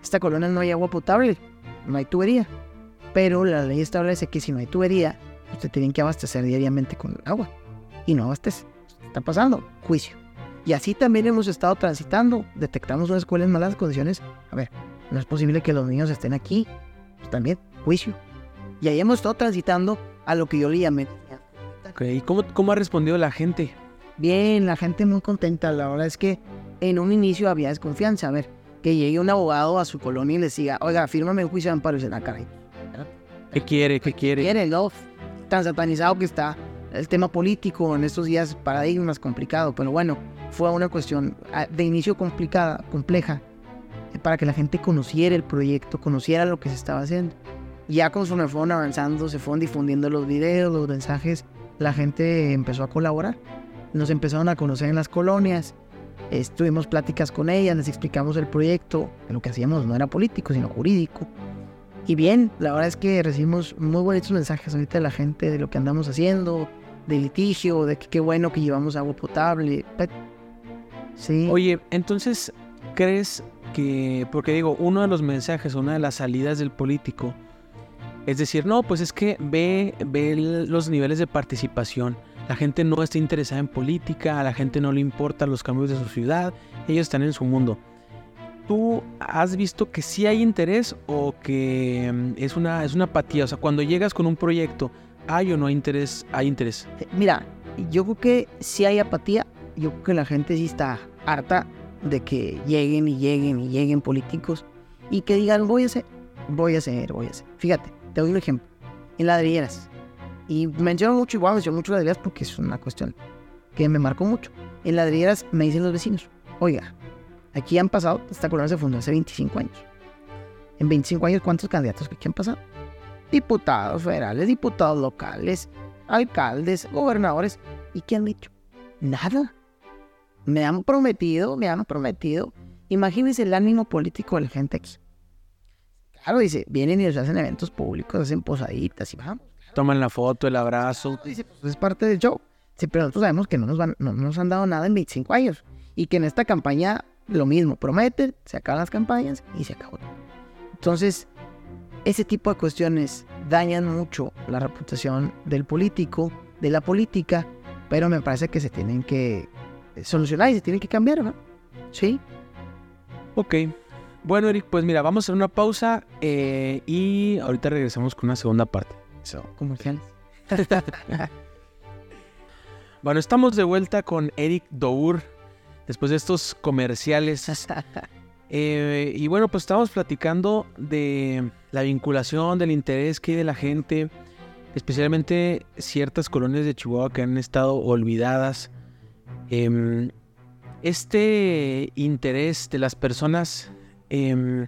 Esta colonia no hay agua potable, no hay tubería. Pero la ley establece que si no hay tubería, usted tiene que abastecer diariamente con agua. Y no abastece. Está pasando, juicio. Y así también hemos estado transitando. Detectamos una escuela en malas condiciones. A ver, no es posible que los niños estén aquí. Pues también, juicio. Y ahí hemos estado transitando a lo que yo le llamé. Ok, ¿y cómo, cómo ha respondido la gente? Bien, la gente muy contenta. La verdad es que en un inicio había desconfianza. A ver, que llegue un abogado a su colonia y les diga, oiga, fírmame un juicio de amparo y se la caray. ¿Qué quiere? ¿Qué quiere? Quiere, no. Tan satanizado que está el tema político en estos días, paradigmas complicado. Pero bueno, fue una cuestión ah, de inicio complicada, compleja, eh, para que la gente conociera el proyecto, conociera lo que se estaba haciendo. Ya conforme fueron avanzando, se fueron difundiendo los videos, los mensajes, la gente empezó a colaborar. Nos empezaron a conocer en las colonias, estuvimos pláticas con ellas, les explicamos el proyecto, lo que hacíamos no era político, sino jurídico. Y bien, la verdad es que recibimos muy bonitos mensajes ahorita de la gente de lo que andamos haciendo, de litigio, de que qué bueno que llevamos agua potable. Sí. Oye, entonces, ¿crees que, porque digo, uno de los mensajes, una de las salidas del político, es decir, no, pues es que ve, ve los niveles de participación. La gente no está interesada en política, a la gente no le importan los cambios de su ciudad, ellos están en su mundo. ¿Tú has visto que sí hay interés o que mm, es una, es una apatía? O sea, cuando llegas con un proyecto, ¿hay o no hay interés? Hay interés. Eh, mira, yo creo que sí hay apatía. Yo creo que la gente sí está harta de que lleguen y lleguen y lleguen políticos y que digan, voy a hacer, voy a hacer, voy a hacer. Fíjate, te doy un ejemplo. En ladrilleras. Y menciono mucho igual, menciono mucho ladrilleras porque es una cuestión que me marcó mucho. En ladrilleras me dicen los vecinos, oiga, aquí han pasado, esta colonia se fundó hace 25 años. En 25 años, ¿cuántos candidatos que han pasado? Diputados federales, diputados locales, alcaldes, gobernadores. ¿Y qué han dicho? Nada. Me han prometido, me han prometido. Imagínense el ánimo político de la gente aquí. Claro, dice, vienen y nos hacen eventos públicos, hacen posaditas y vamos. Toman la foto, el abrazo. Dice, pues es parte del show. Sí, pero nosotros sabemos que no nos, van, no nos han dado nada en 25 años. Y que en esta campaña lo mismo, prometen, se acaban las campañas y se acabó. Entonces, ese tipo de cuestiones dañan mucho la reputación del político, de la política, pero me parece que se tienen que solucionar y se tienen que cambiar, ¿no? Sí. Ok. Bueno, Eric, pues mira, vamos a hacer una pausa eh, y ahorita regresamos con una segunda parte. Eso, comerciales. bueno, estamos de vuelta con Eric Dour después de estos comerciales. Eh, y bueno, pues estamos platicando de la vinculación, del interés que hay de la gente, especialmente ciertas colonias de Chihuahua que han estado olvidadas. Em, este interés de las personas, em,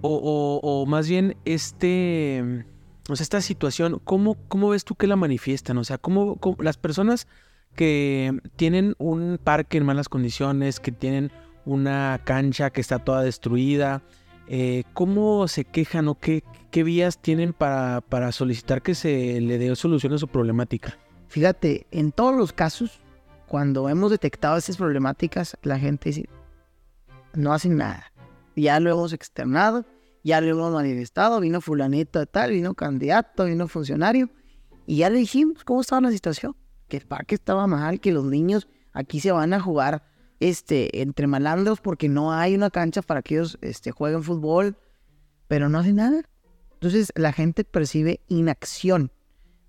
o, más bien este, esta situación, ¿cómo, ¿cómo ves tú que la manifiestan? O sea, ¿cómo, las personas que tienen un parque en malas condiciones, que tienen una cancha que está toda destruida, eh, ¿cómo se quejan o qué, vías tienen para, para solicitar que se le dé solución a su problemática? Fíjate, en todos los casos, cuando hemos detectado estas problemáticas, la gente dice, no hacen nada. Ya lo hemos externado, ya lo hemos manifestado, vino fulanito de tal, vino candidato, vino funcionario, y ya le dijimos cómo estaba la situación, que el parque estaba mal, que los niños aquí se van a jugar este, entre malandros porque no hay una cancha para que ellos este, jueguen fútbol, pero no hacen nada. Entonces la gente percibe inacción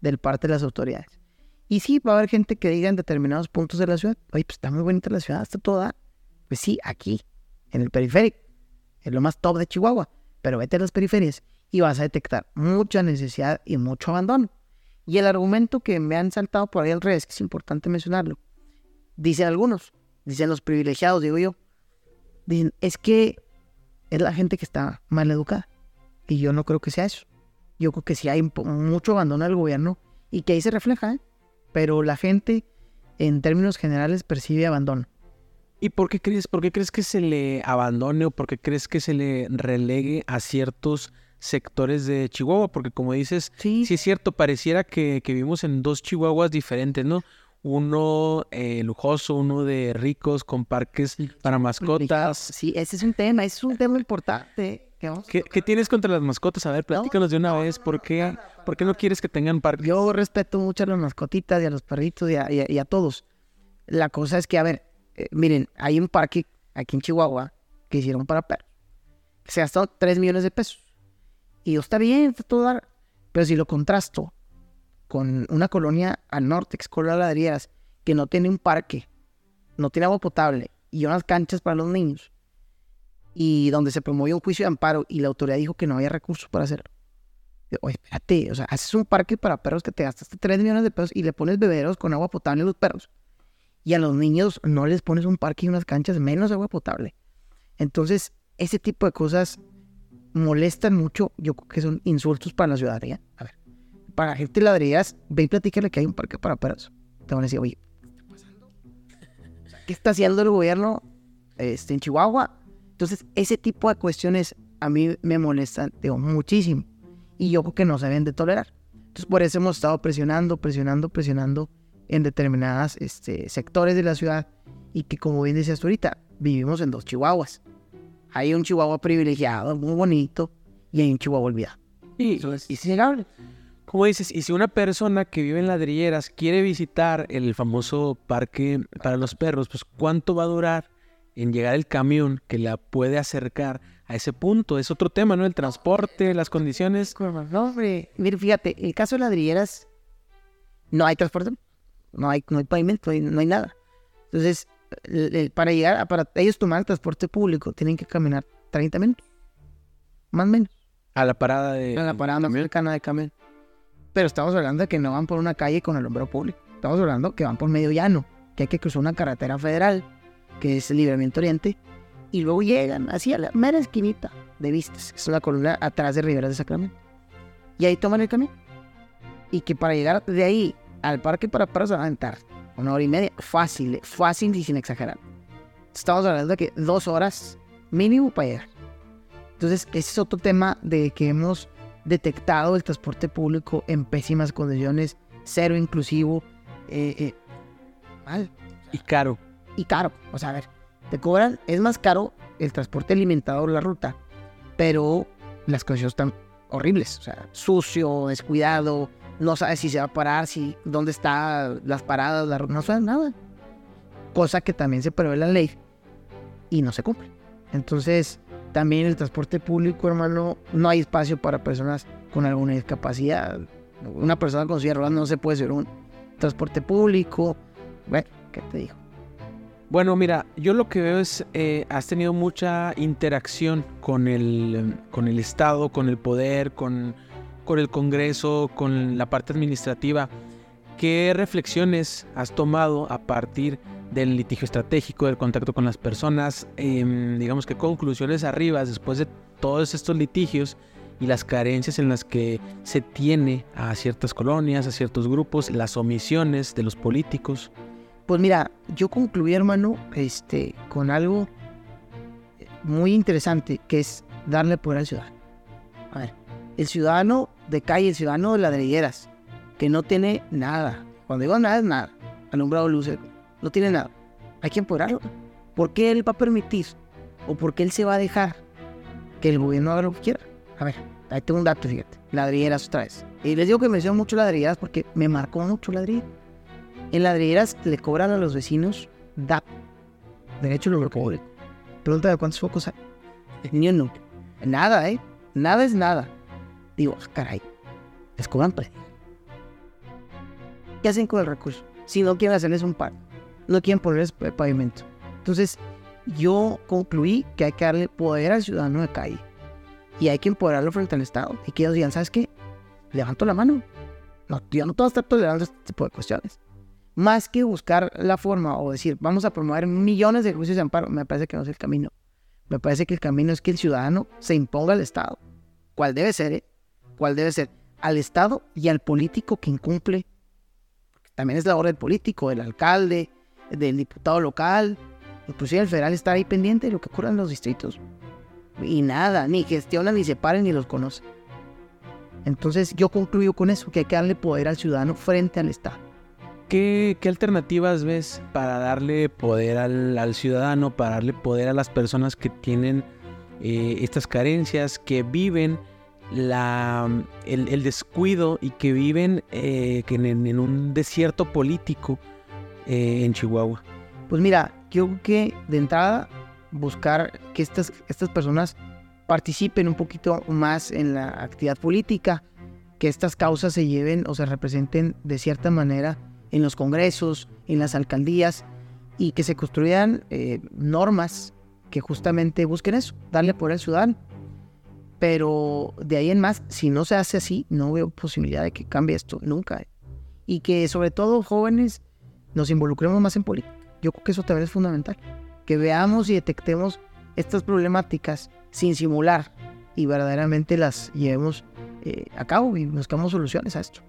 del parte de las autoridades. Y sí, va a haber gente que diga en determinados puntos de la ciudad, oye, pues está muy bonita la ciudad, está toda. Pues sí, aquí, en el periférico, es lo más top de Chihuahua. Pero vete a las periferias y vas a detectar mucha necesidad y mucho abandono. Y el argumento que me han saltado por ahí al revés, que es importante mencionarlo, dicen algunos, dicen los privilegiados, digo yo, dicen, es que es la gente que está mal educada. Y yo no creo que sea eso. Yo creo que sí hay mucho abandono del gobierno y que ahí se refleja, ¿eh? pero la gente en términos generales, percibe abandono. ¿Y por qué crees, por qué crees que se le abandone o por qué crees que se le relegue a ciertos sectores de Chihuahua? Porque como dices, sí, es cierto, pareciera que, que vivimos en dos Chihuahuas diferentes, ¿no? Uno eh, lujoso, uno de ricos con parques para mascotas. Sí, ese es un tema, ese es un tema importante. ¿Qué, ¿Qué, tienes contra las mascotas? A ver, platícanos de una vez. ¿Por qué, ¿Por qué no quieres que tengan parques? Yo respeto mucho a las mascotitas y a los perritos y a, y a todos. La cosa es que, a ver, eh, miren, hay un parque aquí en Chihuahua que hicieron para perros. Se gastó 3 millones de pesos. Y está bien, está todo Pero si lo contrasto con una colonia al norte, que es Ladrilleras, que no tiene un parque, no tiene agua potable y unas canchas para los niños, y donde se promovió un juicio de amparo y la autoridad dijo que no había recursos para hacerlo. Oye, espérate, o sea, haces un parque para perros que te gastaste 3 millones de pesos y le pones beberos con agua potable a los perros y a los niños no les pones un parque y unas canchas menos agua potable. Entonces, ese tipo de cosas molestan mucho. Yo creo que son insultos para la ciudadanía. A ver, para gente ladrillas, ve y platícale que hay un parque para perros. Te van a decir, oye, ¿qué está pasando? ¿Qué está haciendo el gobierno este, en Chihuahua? Entonces, ese tipo de cuestiones a mí me molestan digo, muchísimo. Y yo creo que no se deben de tolerar. Entonces, por eso hemos estado presionando, presionando, presionando en determinados este, sectores de la ciudad y que como bien decías tú ahorita, vivimos en dos chihuahuas. Hay un chihuahua privilegiado, muy bonito, y hay un chihuahua olvidado. Y, Eso es. Como dices, y si una persona que vive en ladrilleras quiere visitar el famoso parque para los perros, pues ¿cuánto va a durar en llegar el camión que la puede acercar a ese punto? Es otro tema, ¿no? El transporte, las condiciones. No, hombre, mire, fíjate, el caso de ladrilleras, no hay transporte no hay, no hay pavimento, no hay, nada. Entonces, para llegar, para ellos tomar el transporte público, tienen que caminar 30 minutos, más o menos. A la parada de... A la parada más cercana de camión. Pero estamos hablando de que no van por una calle con el hombro público. Estamos hablando que van por medio llano, que hay que cruzar una carretera federal, que es el Libramiento Oriente, y luego llegan así a la mera esquinita de Vistas, que es la columna atrás de Rivera de Sacramento. Y ahí toman el camino. Y que para llegar de ahí al parque para perros se va a aventar una hora y media. Fácil, fácil y sin exagerar. Estamos hablando de que dos horas mínimo para llegar. Entonces, ese es otro tema de que hemos detectado el transporte público en pésimas condiciones, cero inclusivo, eh, eh, mal. Y caro. Y caro. O sea, a ver, te cobran, es más caro el transporte alimentador, la ruta, pero las condiciones están horribles. O sea, sucio, descuidado, no sabe si se va a parar, si dónde están las paradas, la, no sabe nada. Cosa que también se prevé la ley y no se cumple. Entonces, también el transporte público, hermano, no hay espacio para personas con alguna discapacidad. Una persona con silla de no se puede hacer un transporte público. Bueno, ¿qué te digo? Bueno, mira, yo lo que veo es, eh, has tenido mucha interacción con el, con el Estado, con el poder, con con el Congreso, con la parte administrativa. ¿Qué reflexiones has tomado a partir del litigio estratégico, del contacto con las personas? Em, digamos que conclusiones arriba después de todos estos litigios y las carencias en las que se tiene a ciertas colonias, a ciertos grupos, las omisiones de los políticos. Pues mira, yo concluí, hermano, este, con algo muy interesante, que es darle poder al ciudadano. A ver, el ciudadano de calle, ciudadano de ladrilleras, que no tiene nada. Cuando digo nada es nada. Alumbrado luces, no tiene nada. Hay que empoderarlo. ¿Por qué él va a permitir o por qué él se va a dejar que el gobierno haga lo que quiera? A ver, ahí tengo un dato, fíjate. Ladrilleras otra vez. Y les digo que menciono mucho ladrilleras porque me marcó mucho ladrilleras. En ladrilleras le cobran a los vecinos DAP, Derecho al Público. Pregunta de cuántos focos hay. Ni uno. Nada, ¿eh? Nada es nada. Digo, ah, caray, les ¿Qué hacen con el recurso? Si no quieren hacerles un par, no quieren ponerles pavimento. Entonces, yo concluí que hay que darle poder al ciudadano de calle y hay que empoderarlo frente al Estado. Y que ellos digan, ¿sabes qué? Levanto la mano. No, yo no puedo estar tolerando este tipo de cuestiones. Más que buscar la forma o decir, vamos a promover millones de juicios de amparo, me parece que no es el camino. Me parece que el camino es que el ciudadano se imponga al Estado. ¿Cuál debe ser? Eh? Cuál debe ser al Estado y al político que incumple. también es labor del político, del alcalde, del diputado local, inclusive el federal está ahí pendiente de lo que ocurre en los distritos. Y nada, ni gestionan, ni se paren, ni los conocen. Entonces yo concluyo con eso, que hay que darle poder al ciudadano frente al Estado. ¿Qué, alternativas ves para darle poder al, ciudadano, para darle poder a las personas que tienen eh, estas carencias, que viven el, descuido y que viven eh, en, un desierto político eh, en Chihuahua? Pues mira, yo creo que de entrada buscar que estas, estas personas participen un poquito más en la actividad política, que estas causas se lleven o se representen de cierta manera en los congresos, en las alcaldías y que se construyan eh, normas que justamente busquen eso, darle poder al ciudadano. Pero de ahí en más, si no se hace así, no veo posibilidad de que cambie esto nunca. Y que sobre todo jóvenes nos involucremos más en política. Yo creo que eso también es fundamental. Que veamos y detectemos estas problemáticas sin simular y verdaderamente las llevemos eh, a cabo y buscamos soluciones a esto.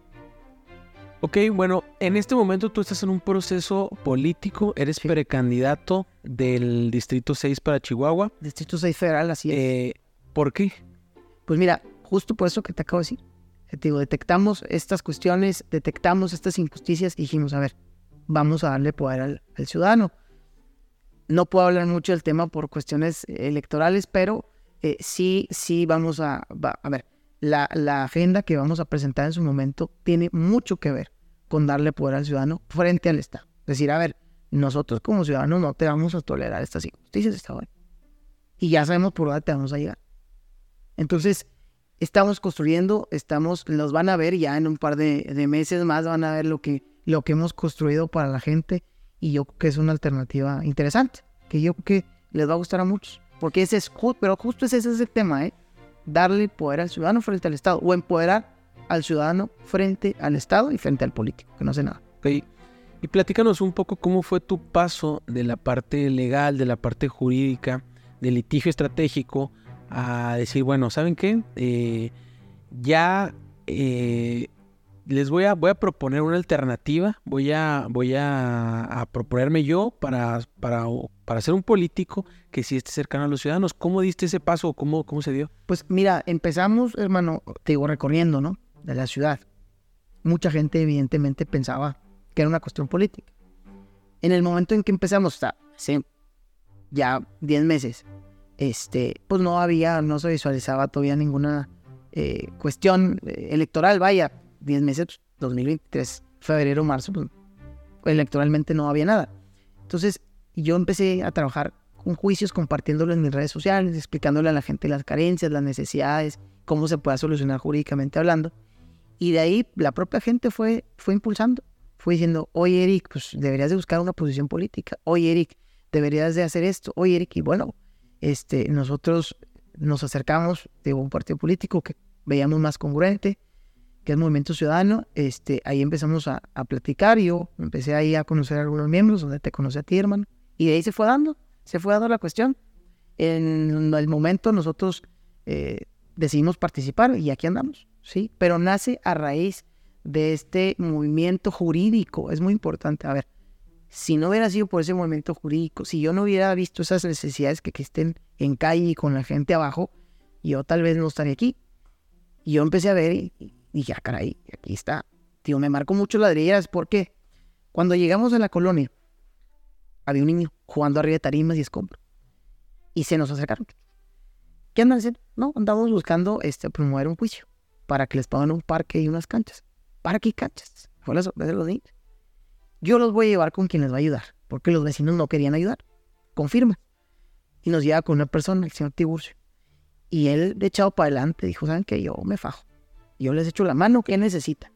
Ok, bueno, en este momento tú estás en un proceso político, eres precandidato del Distrito 6 para Chihuahua. Distrito 6 federal, así es. Eh, ¿Por qué? Pues mira, justo por eso que te acabo de decir. Te digo, detectamos estas cuestiones, detectamos estas injusticias y dijimos, a ver, vamos a darle poder al, ciudadano. No puedo hablar mucho del tema por cuestiones electorales, pero eh, sí, sí vamos a, a ver, la, la, agenda que vamos a presentar en su momento tiene mucho que ver con darle poder al ciudadano frente al Estado. Es decir, a ver, nosotros como ciudadanos no te vamos a tolerar estas injusticias, Estado. Y ya sabemos por dónde te vamos a llegar. Entonces, estamos construyendo, estamos, los van a ver ya en un par de, meses más, van a ver lo que, lo que hemos construido para la gente y yo creo que es una alternativa interesante, que yo creo que les va a gustar a muchos. Porque ese es, pero justo ese, es el tema, ¿eh? Darle poder al ciudadano frente al Estado o empoderar al ciudadano frente al Estado y frente al político, que no hace nada. Okay. Y platícanos un poco cómo fue tu paso de la parte legal, de la parte jurídica, del litigio estratégico, a decir, bueno, ¿saben qué? Eh, ya eh, les voy a, voy a proponer una alternativa, voy a, voy a, proponerme yo para, para, para ser un político que sí esté cercano a los ciudadanos. ¿Cómo diste ese paso? ¿Cómo, cómo se dio? Pues mira, empezamos, hermano, te digo, recorriendo, ¿no? De la ciudad. Mucha gente evidentemente pensaba que era una cuestión política. En el momento en que empezamos, o hace ya 10 meses, este, pues no había, no se visualizaba todavía ninguna eh, cuestión eh, electoral, vaya, 10 meses, 2023, febrero, marzo, pues electoralmente no había nada. Entonces yo empecé a trabajar con juicios, compartiéndolo en mis redes sociales, explicándole a la gente las carencias, las necesidades, cómo se puede solucionar jurídicamente hablando. Y de ahí la propia gente fue, fue impulsando, fue diciendo, oye Eric, pues deberías de buscar una posición política, oye Eric, deberías de hacer esto, oye Eric, y bueno, este, nosotros nos acercamos de un partido político que veíamos más congruente, que es Movimiento Ciudadano, este, ahí empezamos a, platicar yo empecé ahí a conocer a algunos miembros, donde te conocí a ti, hermano, y de ahí se fue dando, se fue dando la cuestión. En el momento nosotros eh, decidimos participar y aquí andamos, ¿sí? Pero nace a raíz de este movimiento jurídico, es muy importante. A ver, si no hubiera sido por ese movimiento jurídico, si yo no hubiera visto esas necesidades que, estén en calle y con la gente abajo, yo tal vez no estaría aquí. Y yo empecé a ver y, dije, ah, caray, aquí está. Tío, me marcó mucho ladrilleras porque cuando llegamos a la colonia, había un niño jugando arriba de tarimas y escombros. Y se nos acercaron. ¿Qué andan haciendo? No, andamos buscando este, promover un juicio para que les paguen un parque y unas canchas. Parque y canchas. Fue la sorpresa de los niños. Yo los voy a llevar con quien les va a ayudar, porque los vecinos no querían ayudar. Confirma. Y nos lleva con una persona, el señor Tiburcio. Y él, de echado para adelante, dijo, ¿saben qué? Yo me fajo. Yo les echo la mano, ¿qué necesitan?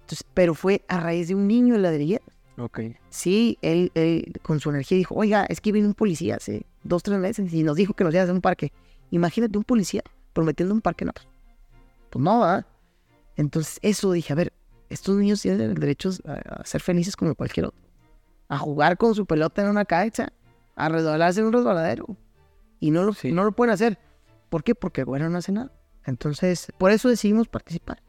Entonces, pero fue a raíz de un niño en la ladrillero. Ok. Sí, él, con su energía dijo, oiga, es que vino un policía hace dos, tres meses y nos dijo que nos iba a hacer un parque. Imagínate un policía prometiendo un parque, no, pues, pues no, ¿verdad? Entonces, eso dije, a ver, estos niños tienen el derecho a, ser felices como cualquier otro. A jugar con su pelota en una cancha, a resbalarse en un resbaladero. Y no lo, no lo pueden hacer. ¿Por qué? Porque el no hace nada. Entonces, por eso decidimos participar.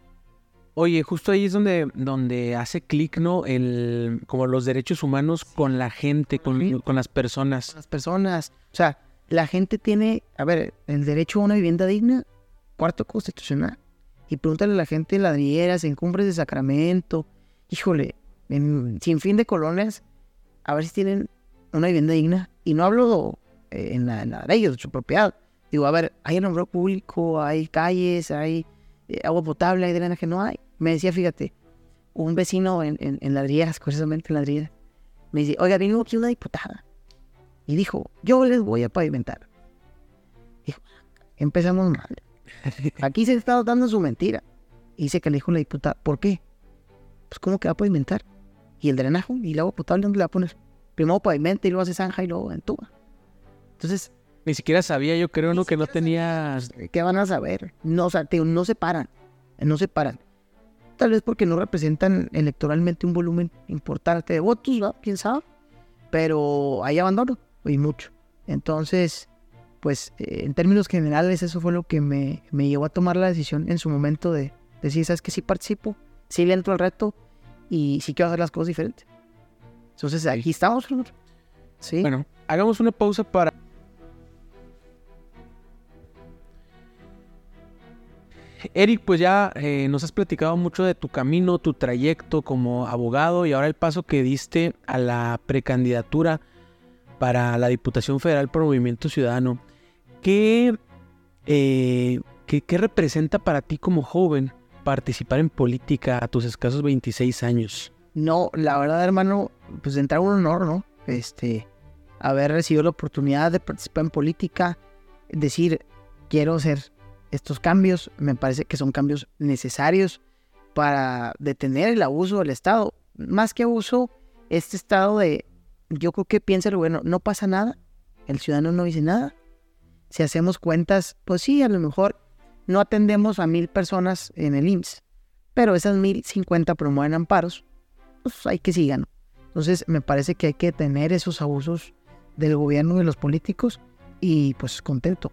Oye, justo ahí es donde, donde hace clic, ¿no? El, como los derechos humanos con la gente, con, con las personas. Las personas. O sea, la gente tiene, a ver, el derecho a una vivienda digna, cuarto constitucional. Y pregúntale a la gente en ladrilleras, en cumbres de Sacramento, híjole, en, sin fin de colonias, a ver si tienen una vivienda digna. Y no hablo eh, en, la, de ellos, de su propiedad. Digo, a ver, hay nombre público, hay calles, hay eh, agua potable, hay drenaje, no hay. Me decía, fíjate, un vecino en, en, en ladrilleras, curiosamente en ladrilleras, me dice, oiga, vino aquí una diputada. Y dijo, yo les voy a pavimentar. Dijo, empezamos mal. Aquí se está dando su mentira. Y dice que le dijo la diputada, ¿por qué? Pues, ¿cómo que va a pavimentar? ¿Y el drenaje? ¿Y el agua potable dónde le va a poner? Primero pavimenta y luego hace zanja y luego entuba. Entonces... Ni siquiera sabía, yo creo, ¿no? Que no tenías... ¿Qué van a saber? No, o sea, no se paran. No se paran. Tal vez porque no representan electoralmente un volumen importante de votos, ¿no? ¿Quién sabe? Pero hay abandono, y mucho. Entonces, pues eh, en términos generales eso fue lo que me, me, llevó a tomar la decisión en su momento de decir, ¿sabes qué? Sí participo, sí le entro al reto y sí quiero hacer las cosas diferentes. Entonces aquí estamos, Sí. Bueno, hagamos una pausa para... Eric, pues ya eh, nos has platicado mucho de tu camino, tu trayecto como abogado y ahora el paso que diste a la precandidatura para la Diputación Federal por Movimiento Ciudadano. ¿Qué, eh, qué, qué representa para ti como joven participar en política a tus escasos 26 años? No, la verdad, hermano, pues entrar un honor, ¿no? Este, haber recibido la oportunidad de participar en política, decir, quiero hacer estos cambios, me parece que son cambios necesarios para detener el abuso del Estado. Más que abuso, este estado de, yo creo que piensa, bueno, no pasa nada, el ciudadano no dice nada. Si hacemos cuentas, pues sí, a lo mejor no atendemos a mil personas en el IMSS, pero esas mil cincuenta promueven amparos, pues hay que sigan. Entonces me parece que hay que tener esos abusos del gobierno y de los políticos y pues contento,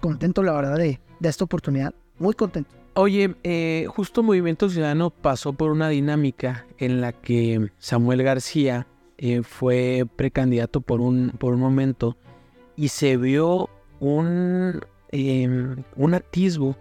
contento la verdad de, esta oportunidad, muy contento. Oye, eh, justo Movimiento Ciudadano pasó por una dinámica en la que Samuel García eh, fue precandidato por un, por un momento y se vio un, Em, un atisbo,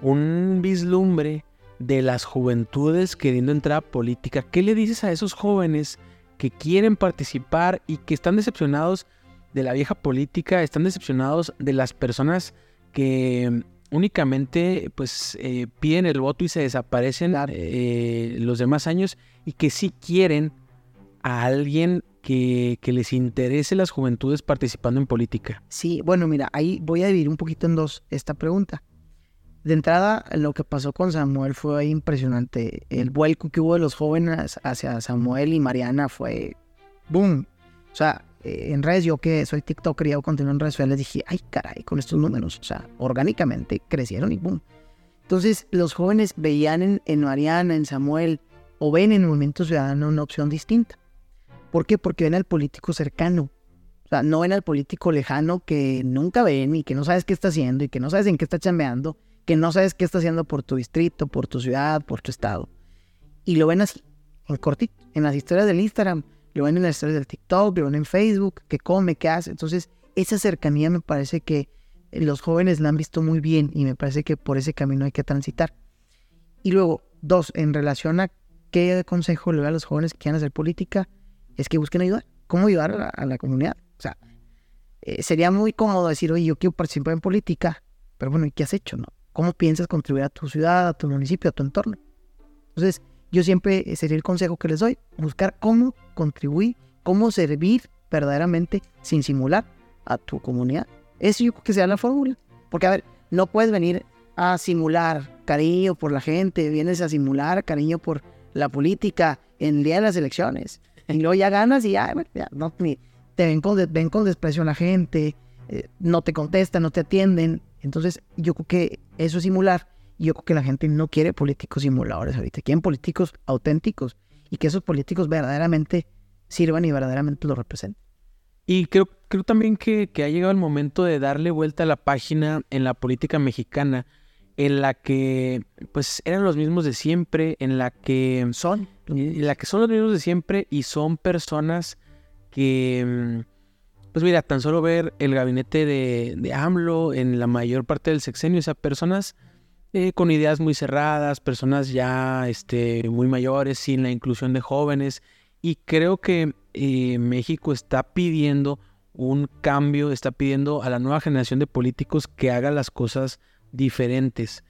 un vislumbre de las juventudes queriendo entrar a política. ¿Qué le dices a esos jóvenes que quieren participar y que están decepcionados de la vieja política, están decepcionados de las personas que únicamente pues eh, piden el voto y se desaparecen eh, los demás años y que sí quieren a alguien que, les interese las juventudes participando en política? Sí, bueno, mira, ahí voy a dividir un poquito en dos esta pregunta. De entrada, lo que pasó con Samuel fue impresionante. El vuelco que hubo de los jóvenes hacia Samuel y Mariana fue boom. O sea, eh, en redes, yo que soy TikToker y hago contenido en redes sociales, dije, ay, caray, con estos números, o sea, orgánicamente crecieron y boom. Entonces, los jóvenes veían en, en Mariana, en Samuel, o ven en Movimiento Ciudadano una opción distinta. ¿Por qué? Porque ven al político cercano. O sea, no ven al político lejano que nunca ven y que no sabes qué está haciendo y que no sabes en qué está chambeando, que no sabes qué está haciendo por tu distrito, por tu ciudad, por tu estado. Y lo ven así, en cortito, en las historias del Instagram, lo ven en las historias del TikTok, lo ven en Facebook, qué come, qué hace. Entonces, esa cercanía me parece que los jóvenes la han visto muy bien y me parece que por ese camino hay que transitar. Y luego, dos, en relación a qué consejo le doy a los jóvenes que quieran hacer política, es que busquen ayudar. ¿Cómo ayudar a la, comunidad? O sea, eh, sería muy cómodo decir, oye, yo quiero participar en política, pero bueno, ¿y qué has hecho? ¿Cómo piensas contribuir a tu ciudad, a tu municipio, a tu entorno? Entonces, yo siempre sería el consejo que les doy, buscar cómo contribuir, cómo servir verdaderamente sin simular a tu comunidad. Eso yo creo que sea la fórmula. Porque, a ver, no puedes venir a simular cariño por la gente, vienes a simular cariño por la política en el día de las elecciones. Y luego ya ganas y ya, no, te ven con, ven con desprecio a la gente, eh, no te contestan, no te atienden. Entonces, yo creo que eso es simular. Y yo creo que la gente no quiere políticos simuladores ahorita, quieren políticos auténticos y que esos políticos verdaderamente sirvan y verdaderamente lo representen. Y creo, creo también que, ha llegado el momento de darle vuelta a la página en la política mexicana en la que pues eran los mismos de siempre, en la que son, en la que son los mismos de siempre y son personas que mm, pues mira, tan solo ver el gabinete de, de AMLO en la mayor parte del sexenio, o sea, personas eh, con ideas muy cerradas, personas ya este, muy mayores, sin la inclusión de jóvenes. Y creo que eh, México está pidiendo un cambio, está pidiendo a la nueva generación de políticos que haga las cosas diferentes.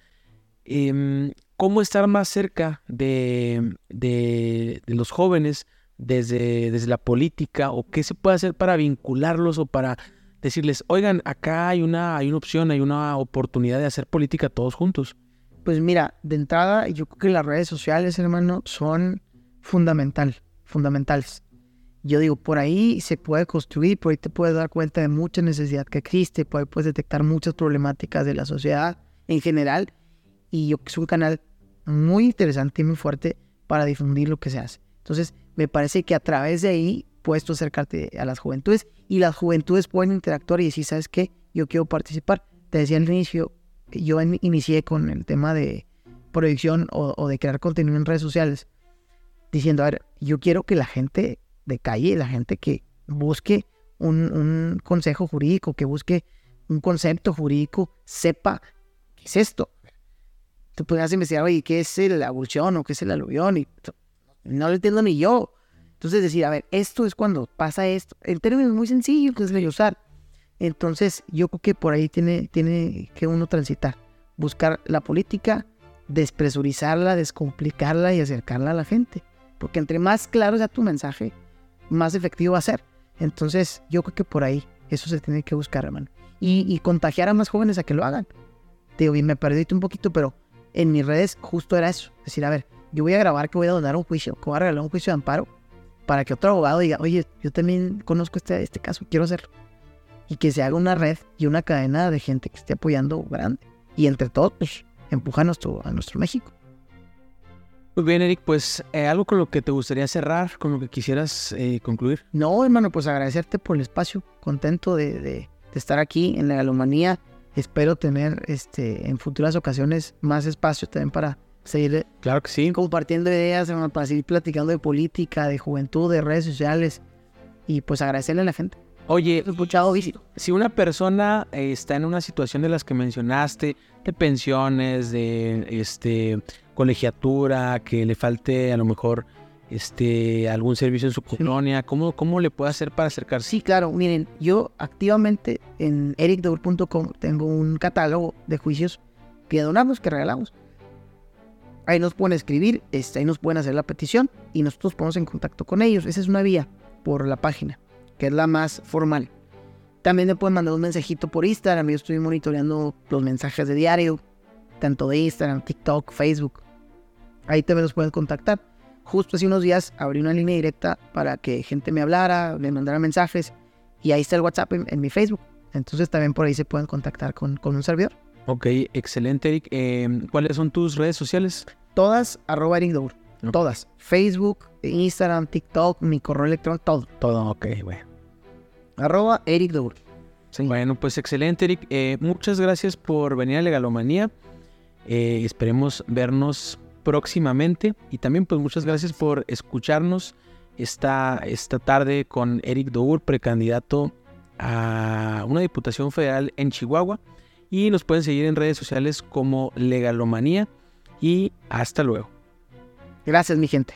Em, ¿Cómo estar más cerca de, de, de los jóvenes? desde, desde la política o qué se puede hacer para vincularlos o para decirles, oigan, acá hay una, hay una opción, hay una oportunidad de hacer política todos juntos? Pues mira, de entrada, yo creo que las redes sociales, hermano, son fundamental, fundamentales. Yo digo, por ahí se puede construir, por ahí te puedes dar cuenta de mucha necesidad que existe, por ahí puedes detectar muchas problemáticas de la sociedad en general. Y yo es un canal muy interesante y muy fuerte para difundir lo que se hace. Entonces, me parece que a través de ahí puedes acercarte a las juventudes y las juventudes pueden interactuar y decir, ¿sabes qué? Yo quiero participar. Te decía al inicio, yo inicié con el tema de proyección o, de crear contenido en redes sociales, diciendo, a ver, yo quiero que la gente de calle, la gente que busque un, consejo jurídico, que busque un concepto jurídico, sepa qué es esto. Tú puedes investigar, oye, ¿qué es la abulsión o qué es el aluvión? Y no lo entiendo ni yo. Entonces decir, a ver, esto es cuando pasa esto. El término es muy sencillo que es de usar. Entonces yo creo que por ahí tiene, tiene que uno transitar. Buscar la política, despresurizarla, descomplicarla y acercarla a la gente. Porque entre más claro sea tu mensaje, más efectivo va a ser. Entonces yo creo que por ahí eso se tiene que buscar, hermano. Y, contagiar a más jóvenes a que lo hagan. Te digo, y me perdí un poquito, pero en mis redes justo era eso. Decir, a ver, yo voy a grabar que voy a donar un juicio, que voy a regalar un juicio de amparo, para que otro abogado diga, oye, yo también conozco este, este caso, quiero hacerlo. Y que se haga una red y una cadena de gente que esté apoyando grande. Y entre todos, pues, empuja a nuestro México. Muy bien, Eric, pues eh, algo con lo que te gustaría cerrar, con lo que quisieras eh, concluir. No, hermano, pues agradecerte por el espacio, contento de, de, estar aquí en la galomanía. Espero tener este, en futuras ocasiones más espacio también para seguir claro que sí. compartiendo ideas, para seguir platicando de política, de juventud, de redes sociales y pues agradecerle a la gente. Oye, escuchado si una persona eh, está en una situación de las que mencionaste, de pensiones, de este colegiatura, que le falte a lo mejor este algún servicio en su colonia, ¿cómo, ¿cómo le puede hacer para acercarse? Sí, claro, miren, yo activamente en ericdour.com tengo un catálogo de juicios que donamos, que regalamos. Ahí nos pueden escribir, este, ahí nos pueden hacer la petición y nosotros ponemos en contacto con ellos. Esa es una vía por la página, que es la más formal. También me pueden mandar un mensajito por Instagram. Yo estoy monitoreando los mensajes de diario, tanto de Instagram, TikTok, Facebook. Ahí también nos pueden contactar. Justo hace unos días abrí una línea directa para que gente me hablara, me mandara mensajes. Y ahí está el WhatsApp en, mi Facebook. Entonces también por ahí se pueden contactar con, con un servidor. Ok, excelente, Eric. Em, ¿Cuáles son tus redes sociales? Todas, arroba Eric Todas. Facebook, Instagram, TikTok, mi correo electrónico, todo. Todo, ok, bueno. Arroba Eric Bueno, pues excelente, Eric. Eh, muchas gracias por venir a Legalomanía. Eh, esperemos vernos próximamente. Y también, pues, muchas gracias por escucharnos esta, esta tarde con Eric Dour, precandidato a una diputación federal en Chihuahua. Y nos pueden seguir en redes sociales como Legalomanía y hasta luego. Gracias, mi gente.